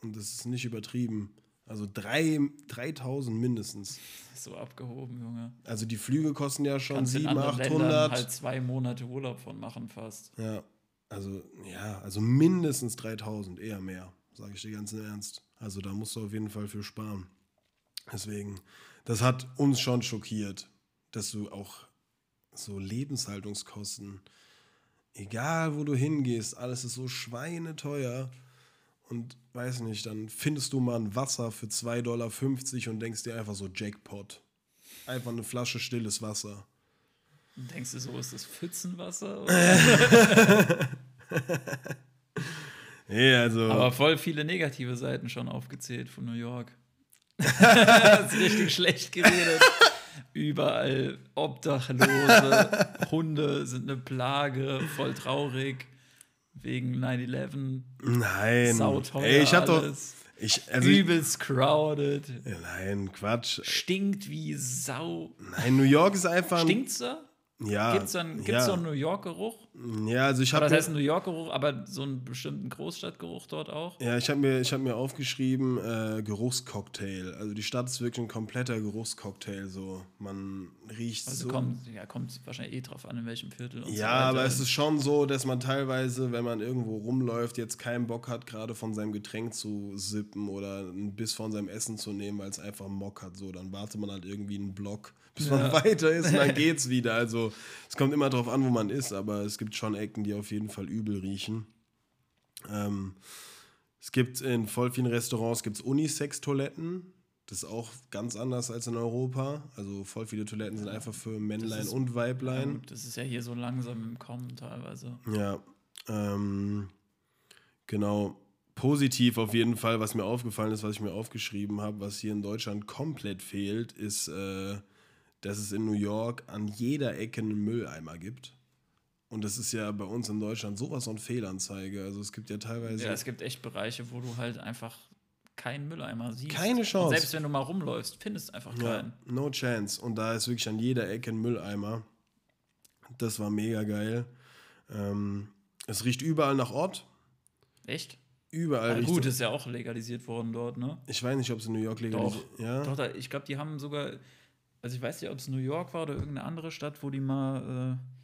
Speaker 2: Und das ist nicht übertrieben. Also drei- 3.000 mindestens.
Speaker 1: So abgehoben, Junge.
Speaker 2: Also die Flüge kosten ja schon
Speaker 1: Kannst in
Speaker 2: 700,
Speaker 1: anderen
Speaker 2: 800.
Speaker 1: Ländern halt zwei Monate Urlaub von machen fast.
Speaker 2: Ja, also ja, also mindestens 3000, eher mehr, sage ich dir ganz im Ernst. Also da musst du auf jeden Fall für sparen. Deswegen, das hat uns schon schockiert, dass du auch so Lebenshaltungskosten, egal wo du hingehst, alles ist so schweineteuer. Und weiß nicht, dann findest du mal ein Wasser für 2,50 Dollar und denkst dir einfach so Jackpot. Einfach eine Flasche stilles Wasser.
Speaker 1: Und denkst du, so ist das Pfützenwasser?
Speaker 2: Nee, also.
Speaker 1: Aber voll viele negative Seiten schon aufgezählt von New York. das ist richtig schlecht geredet. Überall Obdachlose, Hunde sind eine Plage, voll traurig. Wegen 9-11.
Speaker 2: Nein.
Speaker 1: Sauteuer
Speaker 2: Ey, ich hab doch. Ich, also ich,
Speaker 1: Übelst crowded.
Speaker 2: nein, Quatsch.
Speaker 1: Stinkt wie Sau.
Speaker 2: Nein, New York ist einfach. ein-
Speaker 1: Stinkt's da?
Speaker 2: Ja.
Speaker 1: Gibt's da einen, gibt's
Speaker 2: ja.
Speaker 1: so einen New York-Geruch?
Speaker 2: Ja, also ich habe
Speaker 1: das heißt New York-Geruch, aber so einen bestimmten Großstadtgeruch dort auch?
Speaker 2: ja, ich habe mir, ich hab mir aufgeschrieben, äh, Geruchscocktail. Also die Stadt ist wirklich ein kompletter Geruchscocktail. So. Man riecht
Speaker 1: Also
Speaker 2: so.
Speaker 1: kommt, ja, kommt wahrscheinlich eh drauf an, in welchem Viertel. Und
Speaker 2: Ja,
Speaker 1: so
Speaker 2: aber es ist schon so, dass man teilweise, wenn man irgendwo rumläuft, jetzt keinen Bock hat, gerade von seinem Getränk zu sippen oder einen Biss von seinem Essen zu nehmen, weil es einfach Mock hat. So, dann wartet man halt irgendwie einen Block, bis man weiter ist und dann geht's wieder. Also es kommt immer drauf an, wo man ist, aber es gibt schon Ecken, die auf jeden Fall übel riechen. Ähm, es gibt in voll vielen Restaurants gibt's Unisex-Toiletten. Das ist auch ganz anders als in Europa. Also voll viele Toiletten sind einfach für Männlein
Speaker 1: ist-
Speaker 2: und
Speaker 1: Ja,
Speaker 2: Weiblein.
Speaker 1: gut, das ist ja hier so langsam im Kommen teilweise.
Speaker 2: Ja, ähm, genau. positiv auf jeden Fall, was mir aufgefallen ist, was ich mir aufgeschrieben habe, was hier in Deutschland komplett fehlt, ist, äh, dass es in New York an jeder Ecke einen Mülleimer gibt. Und das ist ja bei uns in Deutschland sowas von Fehlanzeige. Also es gibt ja teilweise.
Speaker 1: Ja, es gibt echt Bereiche, wo du halt einfach keinen Mülleimer siehst.
Speaker 2: Keine Chance.
Speaker 1: Und selbst wenn du mal rumläufst, findest du einfach keinen.
Speaker 2: Ja, no chance. Und da ist wirklich an jeder Ecke ein Mülleimer. Das war mega geil. Ähm, es riecht überall nach Ort.
Speaker 1: Echt?
Speaker 2: Überall riecht
Speaker 1: gut, ist ja auch legalisiert worden dort, ne?
Speaker 2: Ich weiß nicht, ob es in New York legalisiert Ja.
Speaker 1: Doch, ich glaube, die haben sogar, also ich weiß nicht, ob es New York war oder irgendeine andere Stadt, wo die mal äh,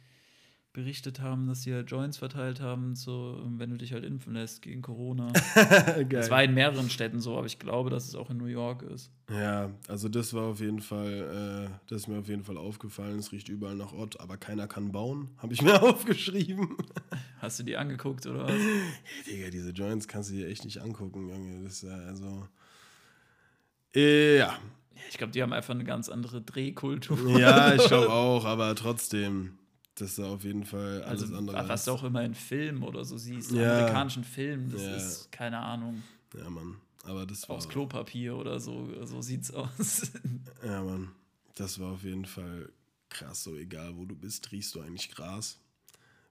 Speaker 1: berichtet haben, dass sie halt Joints verteilt haben, so, wenn du dich halt impfen lässt gegen Corona. Es war in mehreren Städten so, aber ich glaube, dass es auch in New York ist.
Speaker 2: Ja, also das war auf jeden Fall, äh, das ist mir auf jeden Fall aufgefallen. Es riecht überall nach Ott, aber keiner kann bauen. Habe ich mir aufgeschrieben.
Speaker 1: Hast du die angeguckt oder was?
Speaker 2: Digga, diese Joints kannst du dir echt nicht angucken, Junge. Das ist ja also. Äh, ja.
Speaker 1: Ich glaube, die haben einfach eine ganz andere Drehkultur.
Speaker 2: Ja, ich glaube auch, aber trotzdem. Das ist auf jeden Fall alles
Speaker 1: Also,
Speaker 2: andere.
Speaker 1: was du auch immer in Filmen oder so siehst,
Speaker 2: Ja.
Speaker 1: amerikanischen Filmen, das
Speaker 2: Ja.
Speaker 1: ist, keine Ahnung,
Speaker 2: ja, Mann. Aber das war.
Speaker 1: aus Klopapier oder so, so sieht's aus.
Speaker 2: Ja, Mann. Das war auf jeden Fall krass. So egal, wo du bist, riechst du eigentlich Gras.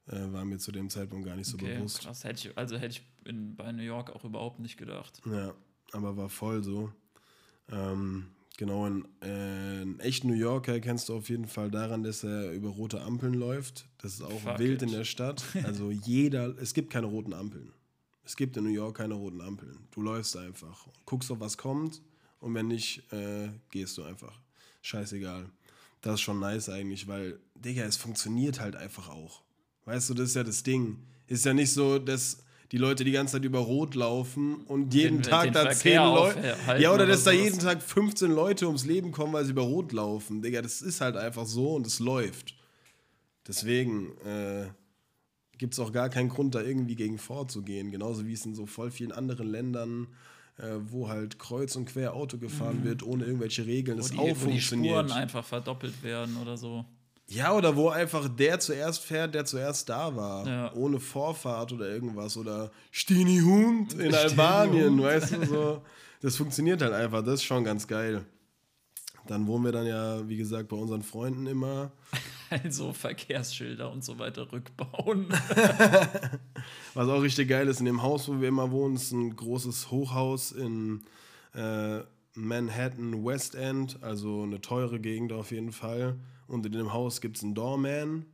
Speaker 2: Äh, war mir zu dem Zeitpunkt gar nicht so
Speaker 1: Okay,
Speaker 2: bewusst.
Speaker 1: krass. Hätte ich, also hätte ich in, bei New York auch überhaupt nicht gedacht.
Speaker 2: Ja, aber war voll so. Ähm, genau, in, äh, einen echten New Yorker kennst du auf jeden Fall daran, dass er über rote Ampeln läuft. Das ist auch
Speaker 1: Fuck
Speaker 2: wild
Speaker 1: it.
Speaker 2: in der Stadt. Also jeder, es gibt keine roten Ampeln. Es gibt in New York keine roten Ampeln. Du läufst einfach, guckst auf was kommt und wenn nicht, äh, gehst du einfach. Scheißegal. Das ist schon nice eigentlich, weil, Digga, es funktioniert halt einfach auch. Weißt du, das ist ja das Ding. Ist ja nicht so, dass die Leute die ganze Zeit über Rot laufen und jeden
Speaker 1: Den-
Speaker 2: Tag
Speaker 1: den
Speaker 2: da 10 Leute. Ja, oder
Speaker 1: oder
Speaker 2: dass da jeden Tag 15 Leute ums Leben kommen, weil sie über Rot laufen. Digga, das ist halt einfach so und es läuft. Deswegen äh, gibt es auch gar keinen Grund, da irgendwie gegen vorzugehen. Genauso wie es in so voll vielen anderen Ländern, äh, wo halt kreuz und quer Auto gefahren wird, ohne irgendwelche Regeln,
Speaker 1: Mhm. Wo
Speaker 2: das
Speaker 1: die,
Speaker 2: auch
Speaker 1: wo die
Speaker 2: funktioniert.
Speaker 1: Spuren einfach verdoppelt werden oder so.
Speaker 2: Ja, oder wo einfach der zuerst fährt, der zuerst da war.
Speaker 1: Ja.
Speaker 2: Ohne Vorfahrt oder irgendwas. Oder Stini Hund in Albanien,
Speaker 1: Hund.
Speaker 2: weißt du so. Das funktioniert halt einfach, das ist schon ganz geil. Dann wohnen wir dann ja, wie gesagt, bei unseren Freunden immer.
Speaker 1: Also Verkehrsschilder und so weiter rückbauen.
Speaker 2: Was auch richtig geil ist, in dem Haus, wo wir immer wohnen, ist ein großes Hochhaus in äh, Manhattan West End, also eine teure Gegend auf jeden Fall. Und in dem Haus gibt es einen Doorman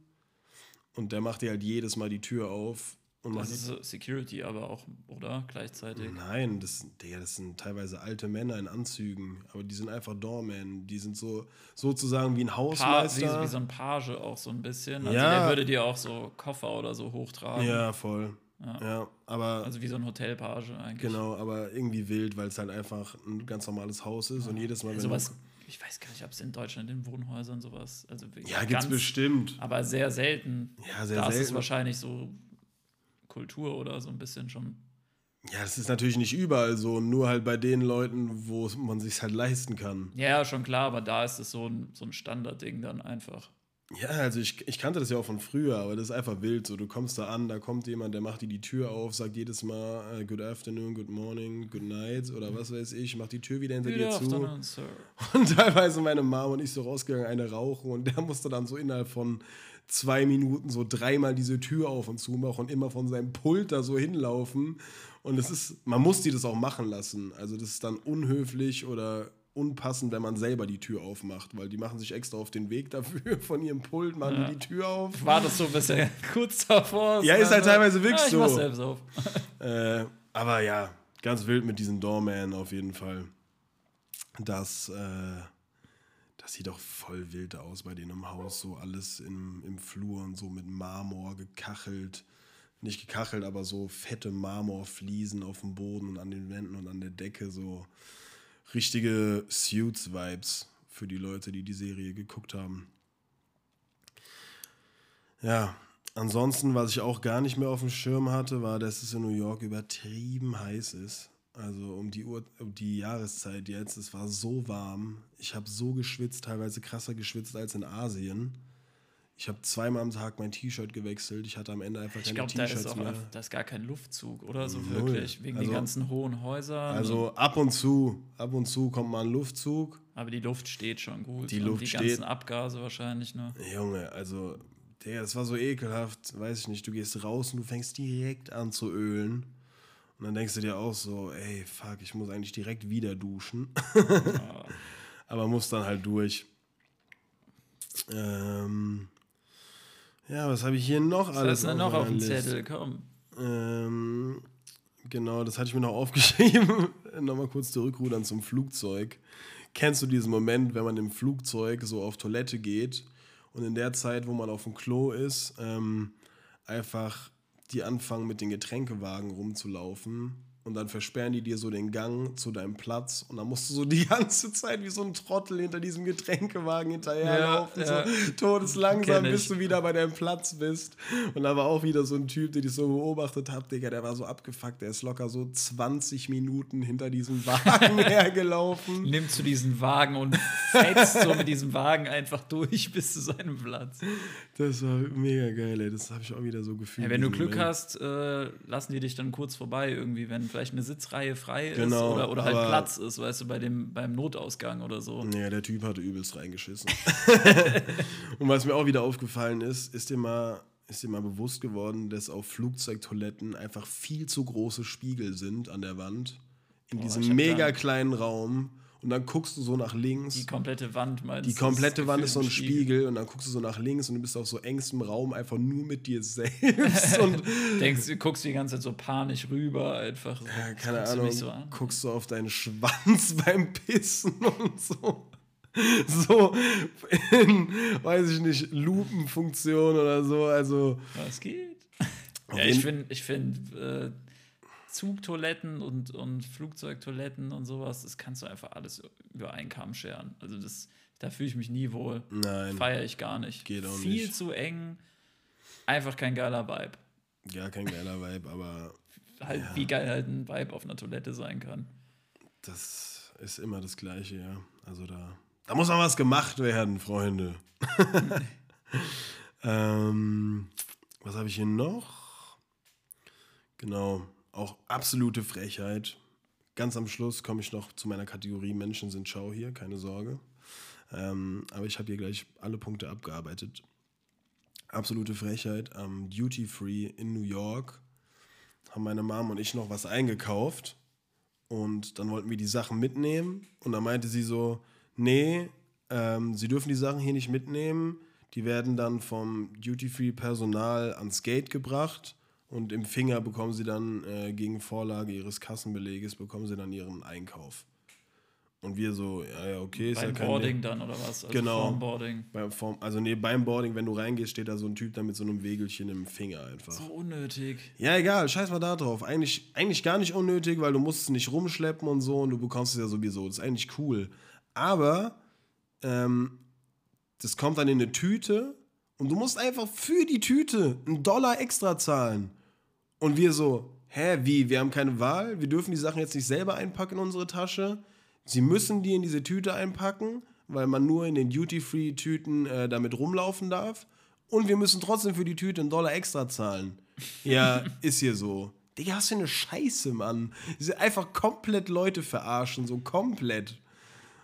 Speaker 2: und der macht dir halt jedes Mal die Tür auf. Und
Speaker 1: Das ist Security aber auch, oder? Gleichzeitig.
Speaker 2: Nein, das, Digga, das sind teilweise alte Männer in Anzügen, aber die sind einfach Doormen. Die sind so sozusagen wie ein
Speaker 1: Pa wie,
Speaker 2: Hausmeister.
Speaker 1: wie so ein Page auch so ein bisschen. Also
Speaker 2: Ja.
Speaker 1: der würde dir auch so Koffer oder so hochtragen.
Speaker 2: ja, voll.
Speaker 1: Ja.
Speaker 2: Ja, aber
Speaker 1: Also wie so ein Hotelpage eigentlich.
Speaker 2: genau, aber irgendwie wild, weil es halt einfach ein ganz normales Haus ist und jedes Mal, wenn
Speaker 1: Sowas,
Speaker 2: du,
Speaker 1: ich weiß gar nicht, ob es in Deutschland in Wohnhäusern sowas, also
Speaker 2: Ja, gibt's bestimmt.
Speaker 1: aber sehr selten.
Speaker 2: Ja, sehr
Speaker 1: da ist es
Speaker 2: selten.
Speaker 1: wahrscheinlich so Kultur oder so ein bisschen schon.
Speaker 2: Ja, das ist natürlich nicht überall so, nur halt bei den Leuten, wo man sich halt leisten kann.
Speaker 1: Ja, schon klar, aber da ist es so ein, so ein Standardding dann einfach.
Speaker 2: Ja, also ich, ich kannte das ja auch von früher, aber das ist einfach wild. So, du kommst da an, da kommt jemand, der macht dir die Tür auf, sagt jedes Mal äh, Good afternoon, good morning, good night oder was weiß ich, macht die Tür wieder hinter
Speaker 1: Good
Speaker 2: dir zu.
Speaker 1: Sir.
Speaker 2: Und teilweise meine Mom und ich so rausgegangen, eine rauchen und der musste dann so innerhalb von zwei Minuten so dreimal diese Tür auf und zu machen und immer von seinem Pult da so hinlaufen. Und es ist, man muss die das auch machen lassen. Also das ist dann unhöflich oder unpassend, wenn man selber die Tür aufmacht, weil die machen sich extra auf den Weg dafür von ihrem Pult, machen
Speaker 1: Ja.
Speaker 2: die Tür auf.
Speaker 1: War das so ein bisschen kurz davor?
Speaker 2: Ja, ist halt teilweise wirklich
Speaker 1: ja, ich
Speaker 2: so.
Speaker 1: selbst auf.
Speaker 2: Äh, aber ja, ganz wild mit diesen Doorman auf jeden Fall. Das, äh, das sieht doch voll wild aus bei denen im Haus. So alles im, im Flur und so mit Marmor gekachelt. Nicht gekachelt, aber so fette Marmorfliesen auf dem Boden und an den Wänden und an der Decke. So richtige Suits-Vibes für die Leute, die die Serie geguckt haben. Ja, ansonsten, was ich auch gar nicht mehr auf dem Schirm hatte, war, dass es in New York übertrieben heiß ist. Also um die, Uhr, um die Jahreszeit jetzt. Es war so warm. Ich habe so geschwitzt, teilweise krasser geschwitzt als in Asien. Ich habe zweimal am Tag mein T-Shirt gewechselt. Ich hatte am Ende einfach
Speaker 1: Ich
Speaker 2: keine
Speaker 1: glaube, da ist
Speaker 2: T-Shirts
Speaker 1: auch
Speaker 2: mehr.
Speaker 1: da ist gar kein Luftzug, oder so
Speaker 2: Null.
Speaker 1: wirklich, wegen
Speaker 2: Also-
Speaker 1: den ganzen hohen Häusern.
Speaker 2: Also ab und zu, ab und zu kommt mal ein Luftzug.
Speaker 1: aber die Luft steht schon gut.
Speaker 2: Die
Speaker 1: und
Speaker 2: Luft
Speaker 1: die
Speaker 2: steht.
Speaker 1: ganzen Abgase wahrscheinlich, ne?
Speaker 2: Junge, also, Digga, das war so ekelhaft, weiß ich nicht. Du gehst raus und du fängst direkt an zu ölen. Und dann denkst du dir auch so, ey, fuck, ich muss eigentlich direkt wieder duschen. Aber muss dann halt durch. Ähm, ja, was habe ich hier noch
Speaker 1: Was
Speaker 2: alles
Speaker 1: ist denn noch auf dem Zettel? Komm.
Speaker 2: Ähm, genau, das hatte ich mir noch aufgeschrieben. Nochmal kurz zurückrudern zum Flugzeug. Kennst du diesen Moment, wenn man im Flugzeug so auf Toilette geht und in der Zeit, wo man auf dem Klo ist, ähm, einfach die anfangen mit den Getränkewagen rumzulaufen und dann versperren die dir so den Gang zu deinem Platz und dann musst du so die ganze Zeit wie so ein Trottel hinter diesem Getränkewagen hinterherlaufen,
Speaker 1: Ja, ja.
Speaker 2: so todeslangsam, bis du wieder bei deinem Platz bist. Und da war auch wieder so ein Typ, den ich so beobachtet habe, Digga, der war so abgefuckt, der ist locker so 20 Minuten hinter diesem Wagen hergelaufen.
Speaker 1: Nimmst du diesen Wagen und fetzt so mit diesem Wagen einfach durch bis zu seinem Platz.
Speaker 2: Das war mega geil, ey. Das habe ich auch wieder so gefühlt.
Speaker 1: Ja, wenn du Glück
Speaker 2: Moment.
Speaker 1: hast, äh, lassen die dich dann kurz vorbei irgendwie, wenn vielleicht eine Sitzreihe frei ist
Speaker 2: Genau,
Speaker 1: oder, oder halt Platz ist, weißt du, bei dem, beim Notausgang oder so.
Speaker 2: Ja, der Typ hatte übelst reingeschissen. und was mir auch wieder aufgefallen ist, ist dir mal, ist dir mal bewusst geworden, dass auf Flugzeugtoiletten einfach viel zu große Spiegel sind an der Wand. In
Speaker 1: Boah,
Speaker 2: diesem mega kleinen Raum. Und dann guckst du so nach links.
Speaker 1: Die komplette Wand meinst
Speaker 2: Die
Speaker 1: du,
Speaker 2: komplette
Speaker 1: ist
Speaker 2: Wand ist so ein
Speaker 1: gefühlt
Speaker 2: Spiegel. und dann guckst du so nach links und du bist auf so engstem Raum einfach nur mit dir selbst und
Speaker 1: Denkst, du guckst die ganze Zeit so panisch rüber, einfach. So.
Speaker 2: ja, keine Ahnung,
Speaker 1: So
Speaker 2: guckst du auf deinen Schwanz beim Pissen und so. So in, weiß ich nicht, Lupenfunktion oder so. Also
Speaker 1: Was geht? Ja, ich finde, ich find, äh, Zugtoiletten und, und Flugzeugtoiletten und sowas, das kannst du einfach alles über einen Kamm scheren. Also das, da fühle ich mich nie wohl.
Speaker 2: nein,
Speaker 1: Feiere ich gar nicht.
Speaker 2: Geht auch
Speaker 1: Viel
Speaker 2: nicht.
Speaker 1: zu eng, einfach kein geiler Vibe.
Speaker 2: gar kein geiler Vibe, aber
Speaker 1: Halt, wie geil halt ein Vibe auf einer Toilette sein kann.
Speaker 2: das ist immer das Gleiche, ja. Also da, da muss noch was gemacht werden, Freunde. ähm, was habe ich hier noch? Genau, auch absolute Frechheit. Ganz am Schluss komme ich noch zu meiner Kategorie Menschen sind Schau hier, keine Sorge. Ähm, aber ich habe hier gleich alle Punkte abgearbeitet. Absolute Frechheit. Am Duty Free in New York haben meine Mom und ich noch was eingekauft. Und dann wollten wir die Sachen mitnehmen. Und dann meinte sie so: Nee, ähm, sie dürfen die Sachen hier nicht mitnehmen. Die werden dann vom Duty-Free-Personal ans Gate gebracht. Und im Finger bekommen sie dann äh, gegen Vorlage ihres Kassenbeleges bekommen sie dann ihren Einkauf. Und wir so, ja, ja, okay, ist
Speaker 1: Beim
Speaker 2: ja
Speaker 1: Boarding dann oder was? Also
Speaker 2: Genau.
Speaker 1: vorm Boarding.
Speaker 2: Beim, vom, also nee, beim Boarding, wenn du reingehst, steht da so ein Typ da mit so einem Wegelchen im Finger einfach.
Speaker 1: So unnötig.
Speaker 2: Ja, egal, scheiß mal da drauf. Eigentlich, eigentlich gar nicht unnötig, weil du musst es nicht rumschleppen und so und du bekommst es ja sowieso. Das ist eigentlich cool. Aber ähm, das kommt dann in eine Tüte und du musst einfach für die Tüte einen Dollar extra zahlen. Und wir so, hä, wie? Wir haben keine Wahl? Wir dürfen die Sachen jetzt nicht selber einpacken in unsere Tasche. Sie müssen die in diese Tüte einpacken, weil man nur in den Duty-Free-Tüten äh, damit rumlaufen darf. Und wir müssen trotzdem für die Tüte einen Dollar extra zahlen. Ja, ist hier so. Digga, was für eine Scheiße, Mann. Sie einfach komplett Leute verarschen, so komplett.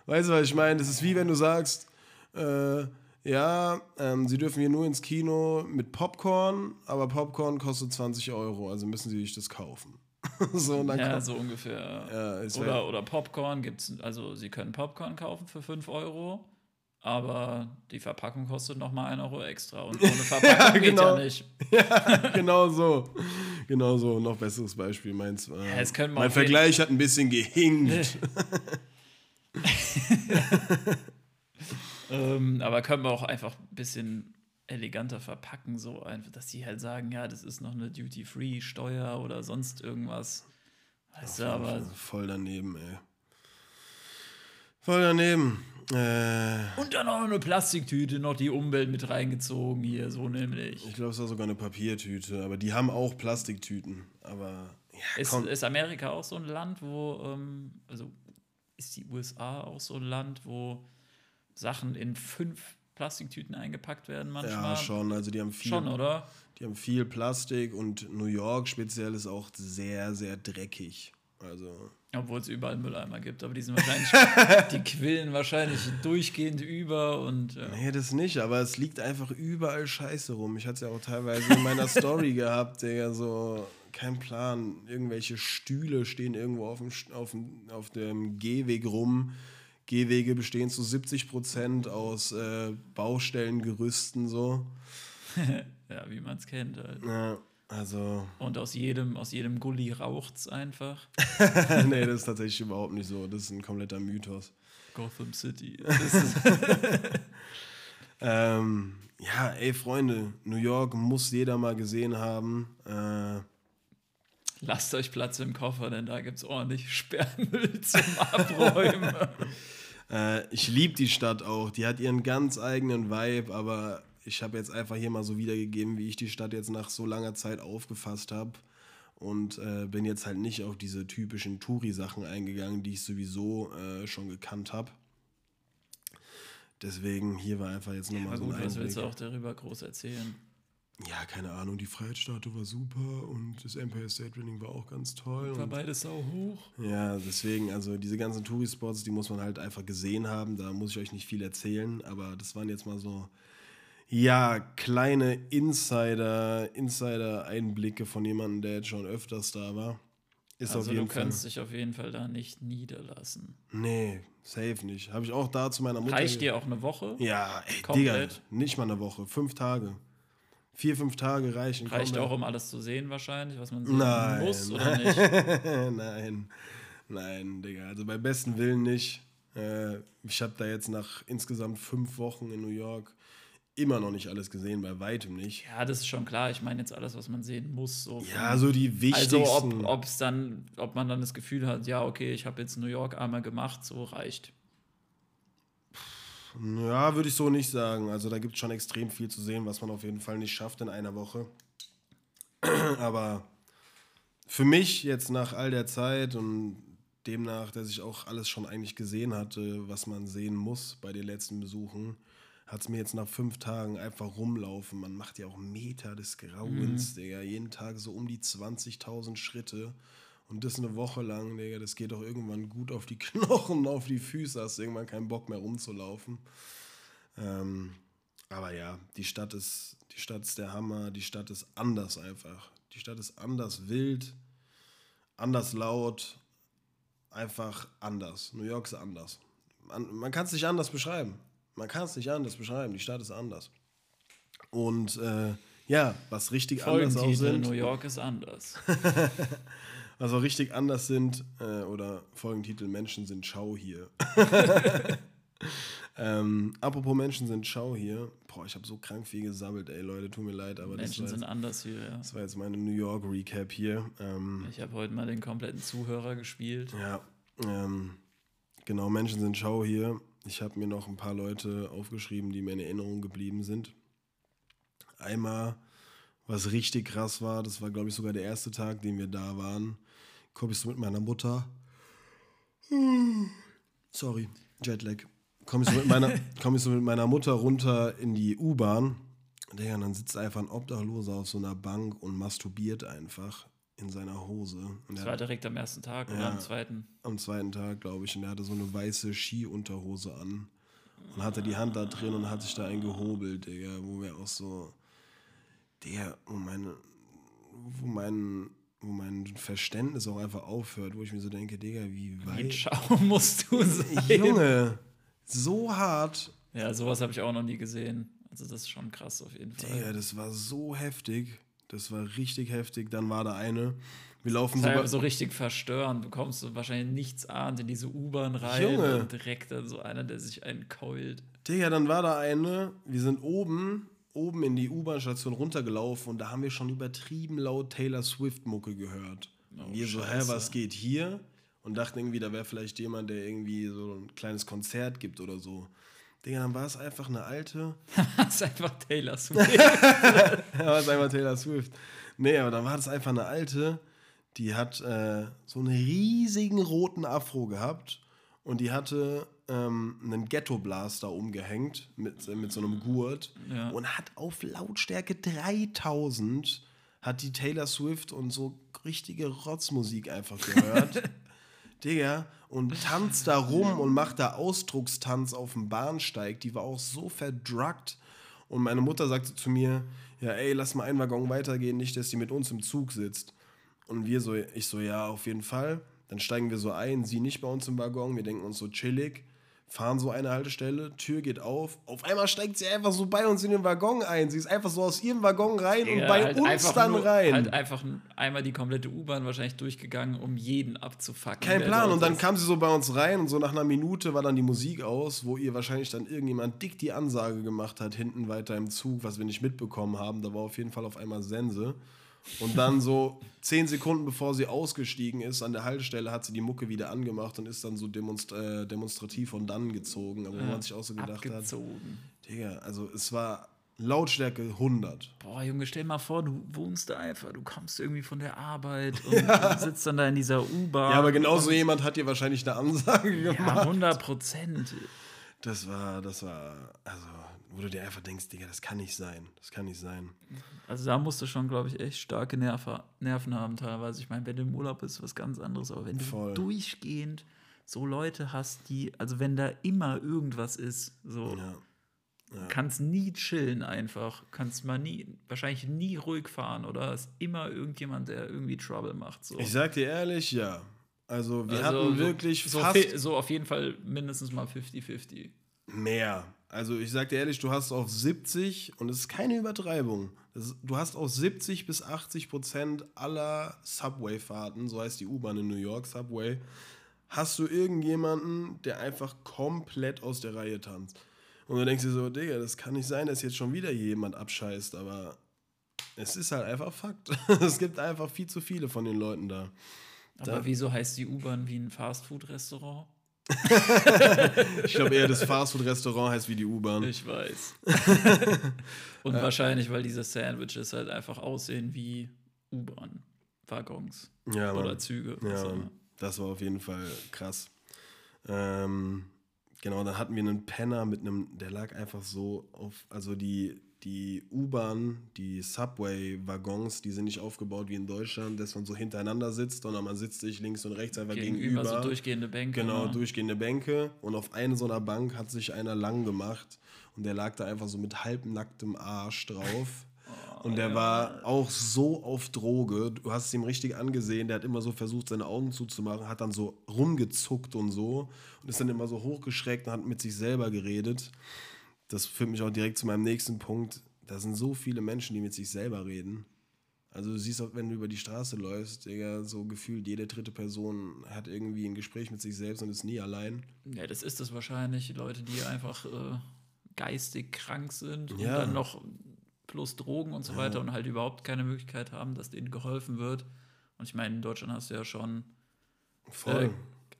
Speaker 2: Weißt du, was ich meine? Das ist wie wenn du sagst, äh, ja, ähm, sie dürfen hier nur ins Kino mit Popcorn, aber Popcorn kostet 20 Euro, also müssen sie sich das kaufen. so, und dann
Speaker 1: Ja,
Speaker 2: kommt,
Speaker 1: so ungefähr.
Speaker 2: Ja, es wär-
Speaker 1: oder, oder Popcorn gibt's, also sie können Popcorn kaufen für 5 Euro, aber die Verpackung kostet nochmal 1 Euro extra. Und ohne Verpackung geht
Speaker 2: genau.
Speaker 1: ja nicht.
Speaker 2: genau so. Genau so. Noch besseres Beispiel. Meins, äh,
Speaker 1: Ja,
Speaker 2: mein
Speaker 1: jeden-
Speaker 2: Vergleich hat ein bisschen gehinkt.
Speaker 1: Ähm, aber können wir auch einfach ein bisschen eleganter verpacken, so einfach, dass die halt sagen, ja, das ist noch eine Duty-Free-Steuer oder sonst irgendwas. Weißt du, aber.
Speaker 2: Voll daneben, ey. Voll daneben. Äh,
Speaker 1: Und dann noch eine Plastiktüte, noch die Umwelt mit reingezogen hier, so nämlich.
Speaker 2: ich glaube, es war sogar eine Papiertüte, aber die haben auch Plastiktüten. Aber ja,
Speaker 1: Ist, ist Amerika auch so ein Land, wo, ähm, also ist die USA auch so ein Land, wo Sachen in fünf Plastiktüten eingepackt werden manchmal.
Speaker 2: Ja, schon. Also die haben viel,
Speaker 1: Schon, oder?
Speaker 2: die haben viel Plastik und New York speziell ist auch sehr, sehr dreckig. Also
Speaker 1: Obwohl es überall Mülleimer gibt, aber die sind wahrscheinlich, die quillen wahrscheinlich durchgehend über und ja.
Speaker 2: Nee, das nicht, aber es liegt einfach überall Scheiße rum. Ich hatte es ja auch teilweise in meiner Story gehabt, der so, kein Plan, irgendwelche Stühle stehen irgendwo auf dem, auf dem, auf dem Gehweg rum. Gehwege bestehen zu 70 Prozent aus äh, Baustellengerüsten so.
Speaker 1: ja, wie man es kennt halt.
Speaker 2: Ja, also,
Speaker 1: Und aus jedem, aus jedem Gully raucht's einfach.
Speaker 2: nee, das ist tatsächlich überhaupt nicht so. Das ist ein kompletter Mythos.
Speaker 1: Gotham City.
Speaker 2: Ähm, ja, ey, Freunde, New York muss jeder mal gesehen haben. Äh,
Speaker 1: lasst euch Platz im Koffer, denn da gibt's ordentlich Sperrmüll zum Abräumen.
Speaker 2: Äh, ich liebe die Stadt auch. Die hat ihren ganz eigenen Vibe, aber ich habe jetzt einfach hier mal so wiedergegeben, wie ich die Stadt jetzt nach so langer Zeit aufgefasst habe. Und äh, bin jetzt halt nicht auf diese typischen Touri-Sachen eingegangen, die ich sowieso äh, schon gekannt habe. Deswegen hier war einfach jetzt nochmal
Speaker 1: Aber
Speaker 2: so
Speaker 1: gut,
Speaker 2: ein
Speaker 1: was willst du auch darüber groß erzählen?
Speaker 2: Ja, keine Ahnung, die Freiheitsstatue war super und das Empire State Building war auch ganz toll.
Speaker 1: War beides sau hoch.
Speaker 2: Ja, deswegen, also diese ganzen Touri-Spots, die muss man halt einfach gesehen haben. Da muss ich euch nicht viel erzählen, aber das waren jetzt mal so, ja, kleine Insider, Insider-Einblicke von jemandem, der jetzt schon öfters da war. Ist
Speaker 1: Also
Speaker 2: auf
Speaker 1: du
Speaker 2: jeden Fall.
Speaker 1: kannst dich auf jeden Fall da nicht niederlassen.
Speaker 2: Nee, safe nicht. Habe ich auch da zu meiner Mutter.
Speaker 1: Reicht dir auch eine Woche?
Speaker 2: Ja, ey, Digga,
Speaker 1: Komplett?
Speaker 2: nicht mal eine Woche, fünf Tage. Vier, fünf Tage reichen.
Speaker 1: Reicht
Speaker 2: komplett.
Speaker 1: auch, um alles zu sehen wahrscheinlich, was man sehen
Speaker 2: Nein.
Speaker 1: muss oder nicht?
Speaker 2: nein, nein, Digga. Also bei besten Willen nicht. Äh, ich habe da jetzt nach insgesamt fünf Wochen in New York immer noch nicht alles gesehen, bei weitem nicht.
Speaker 1: Ja, das ist schon klar. Ich meine jetzt alles, was man sehen muss. So
Speaker 2: Ja, so die
Speaker 1: also
Speaker 2: wichtigsten.
Speaker 1: ob ob's dann, ob man dann das Gefühl hat, ja, okay, ich habe jetzt New York einmal gemacht, so reicht.
Speaker 2: Ja, würde ich so nicht sagen. Also da gibt es schon extrem viel zu sehen, was man auf jeden Fall nicht schafft in einer Woche. Aber für mich jetzt nach all der Zeit und demnach, dass ich auch alles schon eigentlich gesehen hatte, was man sehen muss bei den letzten Besuchen, hat es mir jetzt nach fünf Tagen einfach rumlaufen. Man macht ja auch Meter des Grauens, Digga. Jeden Tag so um die 20.000 Schritte. Und das eine Woche lang, Digga, das geht doch irgendwann gut auf die Knochen, auf die Füße, hast irgendwann keinen Bock mehr rumzulaufen. Ähm, aber ja, die Stadt ist, die Stadt ist der Hammer, die Stadt ist anders einfach. Die Stadt ist anders wild, anders laut, einfach anders. New York ist anders. Man, man kann es nicht anders beschreiben. Man kann es nicht anders beschreiben. Die Stadt ist anders. Und äh, ja, was richtig anders auch
Speaker 1: Folgentitel,
Speaker 2: sind.
Speaker 1: New York ist anders.
Speaker 2: Also richtig anders sind, äh, oder Folgentitel Menschen sind Schau hier. ähm, apropos Menschen sind Schau hier. Boah, ich habe so krank viel gesammelt, ey Leute, tut mir leid, aber das
Speaker 1: Menschen
Speaker 2: war,
Speaker 1: sind
Speaker 2: jetzt,
Speaker 1: anders hier, ja.
Speaker 2: das war jetzt meine New York Recap hier. Ähm,
Speaker 1: Ich habe heute mal den kompletten Zuhörer gespielt.
Speaker 2: ja, ähm, genau, Menschen sind Schau hier. Ich habe mir noch ein paar Leute aufgeschrieben, die mir in Erinnerung geblieben sind. Einmal, was richtig krass war, das war, glaube ich, sogar der erste Tag, den wir da waren. Komme ich so mit meiner Mutter. Sorry, Jetlag. Komme ich, so mit meiner- komm ich so mit meiner Mutter runter in die U-Bahn. Digga, und dann sitzt einfach ein Obdachloser auf so einer Bank und masturbiert einfach in seiner Hose. Und
Speaker 1: Das
Speaker 2: der
Speaker 1: war direkt am ersten Tag oder
Speaker 2: Ja.
Speaker 1: am zweiten.
Speaker 2: am zweiten Tag, glaube ich, und er hatte so eine weiße Skiunterhose an und hatte die Hand da drin und hat sich da eingehobelt, Digga, wo wir auch so, Digga, wo meine, wo mein, wo mein Verständnis auch einfach aufhört, wo ich mir so denke, Digga, wie
Speaker 1: Wie
Speaker 2: weit,
Speaker 1: schau musst du sein.
Speaker 2: Junge, so hart,
Speaker 1: Ja, sowas habe ich auch noch nie gesehen. Also das ist schon krass auf jeden Fall.
Speaker 2: Digga, das war so heftig, das war richtig heftig, dann war da eine, wir laufen so,
Speaker 1: so richtig verstörend. Du kommst so wahrscheinlich nichts ahnt in diese U-Bahn rein
Speaker 2: Junge.
Speaker 1: und direkt dann so einer, der sich einen keult.
Speaker 2: Digga, dann war da eine, wir sind oben, oben in die U-Bahn-Station runtergelaufen und da haben wir schon übertrieben laut Taylor Swift-Mucke gehört. Und wir so, hä, was geht hier? Und dachten irgendwie, da wäre vielleicht jemand, der irgendwie so ein kleines Konzert gibt oder so. Digga, dann war es einfach eine alte,
Speaker 1: Das ist einfach Taylor Swift.
Speaker 2: ja, war es einfach Taylor Swift. Nee, aber dann war das einfach eine alte, die hat äh, so einen riesigen roten Afro gehabt und die hatte ähm, einen Ghetto-Blaster umgehängt mit, äh, mit so einem Gurt
Speaker 1: Ja.
Speaker 2: und hat auf Lautstärke 3000 hat die Taylor Swift und so richtige Rotzmusik einfach gehört. Digga, und tanzt da rum und macht da Ausdruckstanz auf dem Bahnsteig. Die war auch so verdruckt. Und meine Mutter sagte zu mir, ja, ey, lass mal einen Waggon weitergehen, nicht, dass die mit uns im Zug sitzt. Und wir so, ich so, ja, auf jeden Fall. Dann steigen wir so ein, sie nicht bei uns im Waggon, wir denken uns so chillig, fahren so eine Haltestelle, Tür geht auf, auf einmal steigt sie einfach so bei uns in den Waggon ein. Sie ist einfach so aus ihrem Waggon rein und
Speaker 1: Ja,
Speaker 2: bei
Speaker 1: halt
Speaker 2: uns dann
Speaker 1: nur,
Speaker 2: rein.
Speaker 1: Halt einfach einmal die komplette U-Bahn wahrscheinlich durchgegangen, um jeden abzufacken.
Speaker 2: Kein Plan. Und dann
Speaker 1: ist.
Speaker 2: kam sie so bei uns rein und so nach einer Minute war dann die Musik aus, wo ihr wahrscheinlich dann irgendjemand dick die Ansage gemacht hat, hinten weiter im Zug, was wir nicht mitbekommen haben. Da war auf jeden Fall auf einmal Sense. Und dann so zehn Sekunden bevor sie ausgestiegen ist, an der Haltestelle hat sie die Mucke wieder angemacht und ist dann so demonst äh, demonstrativ von dann gezogen. Aber wo man sich auch so gedacht
Speaker 1: abgezogen.
Speaker 2: hat, Digga, also es war Lautstärke 100.
Speaker 1: Boah, Junge, stell mal vor, du wohnst da einfach, du kommst irgendwie von der Arbeit und sitzt dann da in dieser U-Bahn.
Speaker 2: Ja, aber genauso jemand hat dir wahrscheinlich eine Ansage gemacht.
Speaker 1: Ja, 100 Prozent.
Speaker 2: Das war, das war, also, wo du dir einfach denkst, Digga, das kann nicht sein. Das kann nicht sein.
Speaker 1: Also da musst du schon, glaube ich, echt starke Nerven, Nerven haben teilweise. Ich meine, wenn du im Urlaub bist, ist was ganz anderes. Aber wenn du
Speaker 2: Voll.
Speaker 1: durchgehend so Leute hast, die, also wenn da immer irgendwas ist, so
Speaker 2: Ja.
Speaker 1: kannst nie chillen einfach, kannst mal nie, wahrscheinlich nie ruhig fahren oder ist immer irgendjemand, der irgendwie Trouble macht. So.
Speaker 2: Ich sag dir ehrlich, ja. Also, wir
Speaker 1: Also
Speaker 2: hatten
Speaker 1: so-
Speaker 2: wirklich
Speaker 1: so,
Speaker 2: fast
Speaker 1: so auf jeden Fall mindestens mal 50-50.
Speaker 2: mehr. Also, ich sag dir ehrlich, du hast auf 70, und es ist keine Übertreibung, ist, du hast auf 70 bis 80 Prozent aller Subway-Fahrten, so heißt die U-Bahn in New York, Subway, hast du irgendjemanden, der einfach komplett aus der Reihe tanzt. Und du denkst dir so, Digga, das kann nicht sein, dass jetzt schon wieder jemand abscheißt, aber es ist halt einfach Fakt. es gibt einfach viel zu viele von den Leuten da.
Speaker 1: Aber
Speaker 2: Da-
Speaker 1: wieso heißt die U-Bahn wie ein Fastfood-Restaurant?
Speaker 2: Ich glaube eher, das Fastfood-Restaurant heißt wie die U-Bahn.
Speaker 1: Ich weiß. Und wahrscheinlich, weil diese Sandwiches halt einfach aussehen wie U-Bahn-Waggons
Speaker 2: Ja, Mann.
Speaker 1: oder Züge.
Speaker 2: Ja, das war auf jeden Fall krass. Ähm, genau, dann hatten wir einen Penner mit einem, der lag einfach so auf, also die, die U-Bahn, die Subway-Waggons, die sind nicht aufgebaut wie in Deutschland, dass man so hintereinander sitzt, sondern man sitzt sich links und rechts einfach
Speaker 1: Gegenüber,
Speaker 2: gegenüber.
Speaker 1: so durchgehende Bänke.
Speaker 2: Genau,
Speaker 1: ne?
Speaker 2: durchgehende Bänke. Und auf eine so einer Bank hat sich einer lang gemacht. Und der lag da einfach so mit halbnacktem Arsch drauf. Und der war auch so auf Droge. Du hast es ihm richtig angesehen. Der hat immer so versucht, seine Augen zuzumachen, hat dann so rumgezuckt und so. Und ist dann immer so hochgeschreckt und hat mit sich selber geredet. Das führt mich auch direkt zu meinem nächsten Punkt. Da sind so viele Menschen, die mit sich selber reden. Also du siehst auch, wenn du über die Straße läufst, Digga, so gefühlt jede dritte Person hat irgendwie ein Gespräch mit sich selbst und ist nie allein.
Speaker 1: Ja, das ist es wahrscheinlich. Leute, die einfach äh, geistig krank sind und
Speaker 2: Ja.
Speaker 1: dann noch plus Drogen und so weiter und halt überhaupt keine Möglichkeit haben, dass denen geholfen wird. Und ich meine, in Deutschland hast du ja schon äh,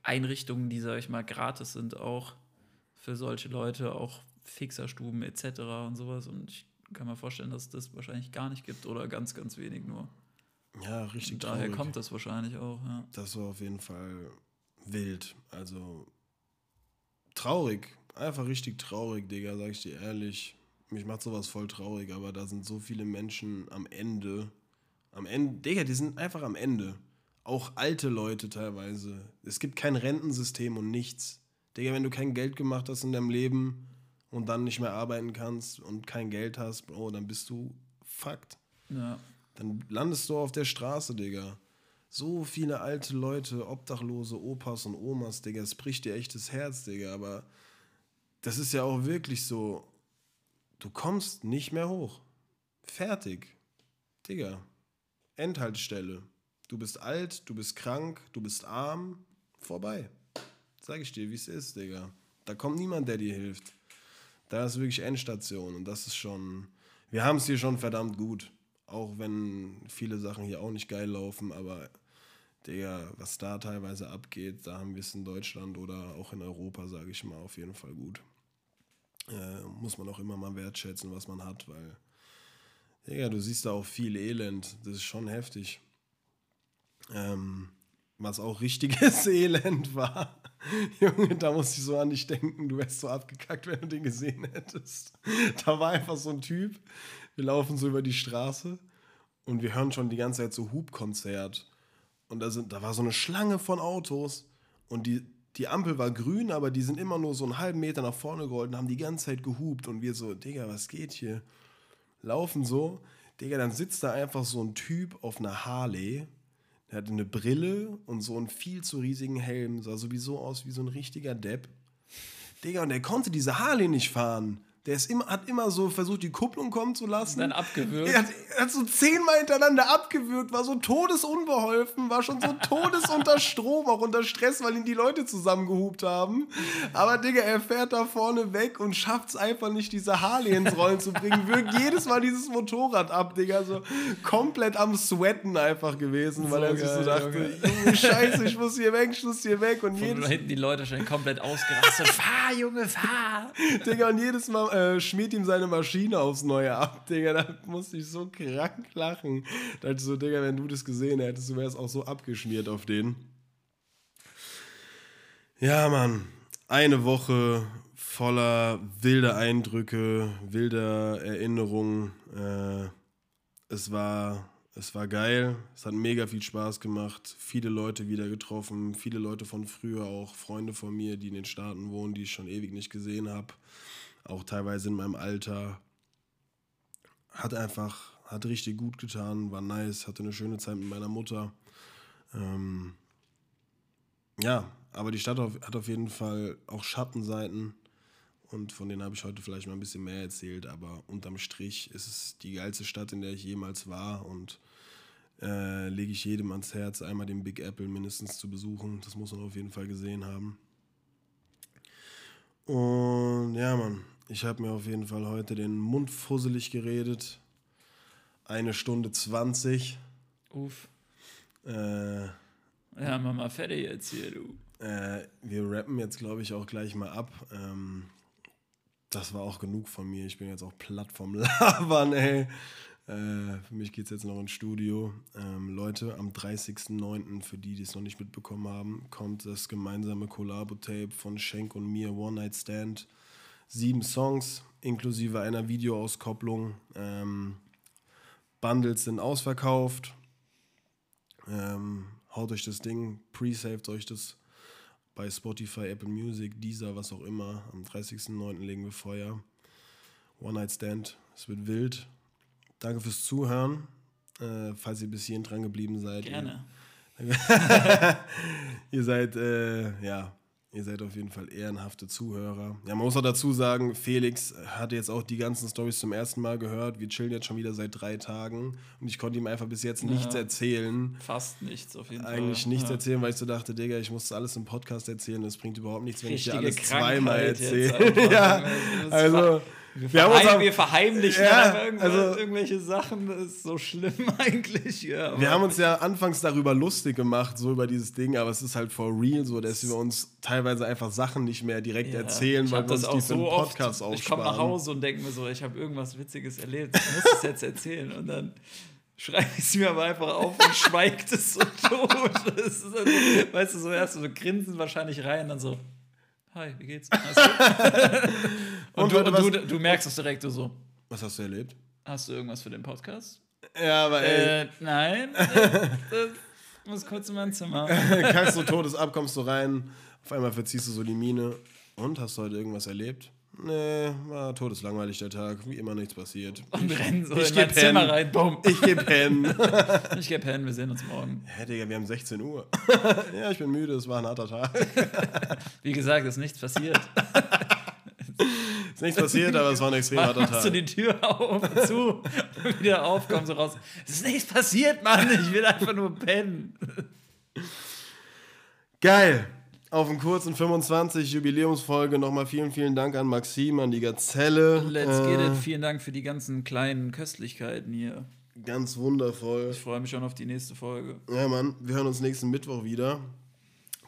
Speaker 1: Einrichtungen, die, sag ich mal, gratis sind auch für solche Leute, auch Fixerstuben etc. und sowas. Und ich kann mir vorstellen, dass es das wahrscheinlich gar nicht gibt oder ganz, ganz wenig nur.
Speaker 2: ja, richtig
Speaker 1: Und daher
Speaker 2: traurig.
Speaker 1: kommt das wahrscheinlich auch, ja.
Speaker 2: Das war auf jeden Fall wild. Also traurig. Einfach richtig traurig, Digga, sag ich dir ehrlich. Mich macht sowas voll traurig, aber da sind so viele Menschen am Ende. Am Ende, Digga, die sind einfach am Ende. Auch alte Leute teilweise. Es gibt kein Rentensystem und nichts. Digga, wenn du kein Geld gemacht hast in deinem Leben und dann nicht mehr arbeiten kannst und kein Geld hast, Bro, dann bist du fucked.
Speaker 1: ja.
Speaker 2: Dann landest du auf der Straße, Digga. So viele alte Leute, Obdachlose, Opas und Omas, Digga, es bricht dir echt das Herz, Digga. Aber das ist ja auch wirklich so, du kommst nicht mehr hoch. Fertig. Digga. Endhaltestelle. Du bist alt, du bist krank, du bist arm. Vorbei. Sag ich dir, wie es ist, Digga. Da kommt niemand, der dir hilft. Da ist wirklich Endstation und das ist schon. Wir haben es hier schon verdammt gut. Auch wenn viele Sachen hier auch nicht geil laufen, aber Digga, was da teilweise abgeht, da haben wir es in Deutschland oder auch in Europa, sage ich mal, auf jeden Fall gut. Äh, muss man auch immer mal wertschätzen, was man hat, weil, Digga, du siehst da auch viel Elend. Das ist schon heftig. Ähm, was auch richtiges Elend war. Junge, da muss ich so an dich denken, du wärst so abgekackt, wenn du den gesehen hättest. Da war einfach so ein Typ, wir laufen so über die Straße und wir hören schon die ganze Zeit so Hubkonzert. Und da, sind, da war so eine Schlange von Autos und die, die Ampel war grün, aber die sind immer nur so einen halben Meter nach vorne gerollt und haben die ganze Zeit gehupt. Und wir so, Digga, was geht hier? Laufen so. Digga, dann sitzt da einfach so ein Typ auf einer Harley der hatte eine Brille und so einen viel zu riesigen Helm. Sah sowieso aus wie so ein richtiger Depp. Digga, und der konnte diese Harley nicht fahren. Der ist immer, hat immer so versucht, die Kupplung kommen zu lassen.
Speaker 1: Dann abgewürgt.
Speaker 2: Er hat, er hat so zehnmal hintereinander abgewürgt, war so todesunbeholfen, war schon so todesunter Strom, auch unter Stress, weil ihn die Leute zusammengehupt haben. Aber Digga, er fährt da vorne weg und schafft es einfach nicht, diese Harley ins Rollen zu bringen. Wirkt jedes Mal dieses Motorrad ab, Digga. So komplett am Sweaten einfach gewesen, so weil er sich so dachte, Junge, Scheiße, ich muss hier weg, ich muss hier weg. Und
Speaker 1: Von jedes hinten die Leute schon komplett ausgerastet. fahr, Junge, fahr!
Speaker 2: Digga, und jedes Mal äh, schmiert ihm seine Maschine aufs Neue ab, Digga. Da musste ich so krank lachen. Da dachte ich so, Digga, wenn du das gesehen hättest, du wärst auch so abgeschmiert auf den. Ja, Mann. Eine Woche voller wilder Eindrücke, wilder Erinnerungen. Äh, es war es war geil, es hat mega viel Spaß gemacht, viele Leute wieder getroffen, viele Leute von früher, auch Freunde von mir, die in den Staaten wohnen, die ich schon ewig nicht gesehen habe auch teilweise in meinem Alter. Hat einfach, hat richtig gut getan, war nice, hatte eine schöne Zeit mit meiner Mutter. Ähm, ja, aber die Stadt hat auf jeden Fall auch Schattenseiten und von denen habe ich heute vielleicht mal ein bisschen mehr erzählt, aber unterm Strich ist es die geilste Stadt, in der ich jemals war und äh, lege ich jedem ans Herz, einmal den Big Apple mindestens zu besuchen. Das muss man auf jeden Fall gesehen haben. Und ja, Mann, ich habe mir auf jeden Fall heute den Mund fusselig geredet. Eine Stunde 20.
Speaker 1: Uff.
Speaker 2: Äh,
Speaker 1: ja, mach mal fertig jetzt hier, du.
Speaker 2: Äh, wir rappen jetzt, glaube ich, auch gleich mal ab. Ähm, das war auch genug von mir. Ich bin jetzt auch platt vom Labern, ey. Äh, für mich geht es jetzt noch ins Studio. Ähm, Leute, am 30.09., für die, die es noch nicht mitbekommen haben, kommt das gemeinsame Collabo-Tape von Schenk und mir, One Night Stand. Sieben Songs, inklusive einer Videoauskopplung. Ähm, Bundles sind ausverkauft. Ähm, haut euch das Ding, pre-saved euch das bei Spotify, Apple Music, Deezer, was auch immer. Am 30.09. legen wir Feuer. One Night Stand, es wird wild. Danke fürs Zuhören. Äh, falls ihr bis hierhin dran geblieben seid.
Speaker 1: Gerne.
Speaker 2: ihr seid, äh, ja, ihr seid auf jeden Fall ehrenhafte Zuhörer. Ja, man muss auch dazu sagen, Felix hatte jetzt auch die ganzen Stories zum ersten Mal gehört. Wir chillen jetzt schon wieder seit drei Tagen und ich konnte ihm einfach bis jetzt nichts ja, erzählen.
Speaker 1: Fast nichts auf jeden
Speaker 2: Eigentlich Fall. Eigentlich nichts ja. erzählen, weil ich so dachte, Digga, ich muss alles im Podcast erzählen. Das bringt überhaupt nichts, wenn Richtige ich dir alles Krankheit zweimal erzähle. ja,
Speaker 1: also wir, wir, verheim, auch, wir verheimlichen ja, also, irgendwelche Sachen, das ist so schlimm eigentlich. Ja,
Speaker 2: wir haben uns ja anfangs darüber lustig gemacht, so über dieses Ding, aber es ist halt for real so, dass wir uns teilweise einfach Sachen nicht mehr direkt ja, erzählen, weil wir uns die für einen Podcast
Speaker 1: oft, Ich komme nach Hause und denke mir so, ich habe irgendwas Witziges erlebt, ich muss es jetzt erzählen und dann schreibe ich es mir aber einfach auf und schweigt es so tot. Also, weißt du, so erst so grinsen wahrscheinlich rein und dann so hi, wie geht's? und, und, du, du, du, merkst es direkt so.
Speaker 2: Was hast du erlebt?
Speaker 1: Hast du irgendwas für den Podcast?
Speaker 2: Ja, aber ey.
Speaker 1: Äh, nein. Ich muss kurz in mein Zimmer.
Speaker 2: Kackst du todes ab, kommst du rein, auf einmal verziehst du so die Miene. Und, hast du heute irgendwas erlebt? Nee, war todeslangweilig der Tag, wie immer nichts passiert.
Speaker 1: Und ich, rennen so ich in mein Zimmer rein, bumm.
Speaker 2: Ich geh pennen.
Speaker 1: ich geh pennen, wir sehen uns morgen.
Speaker 2: Hä, Digga, wir haben 16 Uhr. ja, ich bin müde, es war ein harter Tag.
Speaker 1: wie gesagt, ist nichts passiert.
Speaker 2: Ist nichts passiert, aber es war ein extrem harter Tag.
Speaker 1: Machst du die Tür auf und zu und wieder auf, kommst so raus. Es ist nichts passiert, Mann, ich will einfach nur pennen.
Speaker 2: Geil auf einen kurzen 25 Jubiläumsfolge nochmal vielen, vielen Dank an Maxim, an die Gazelle.
Speaker 1: Let's äh, get it. Vielen Dank für die ganzen kleinen Köstlichkeiten hier.
Speaker 2: Ganz wundervoll.
Speaker 1: Ich freue mich schon auf die nächste Folge.
Speaker 2: Ja, Mann. Wir hören uns nächsten Mittwoch wieder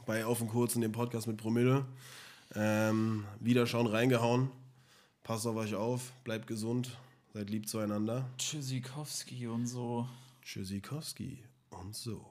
Speaker 2: bei Auf und Kurz in dem Podcast mit Promille. Ähm, wieder schauen, reingehauen. Passt auf euch auf, bleibt gesund, seid lieb zueinander.
Speaker 1: Tschüssikowski und so.
Speaker 2: Tschüssikowski und so.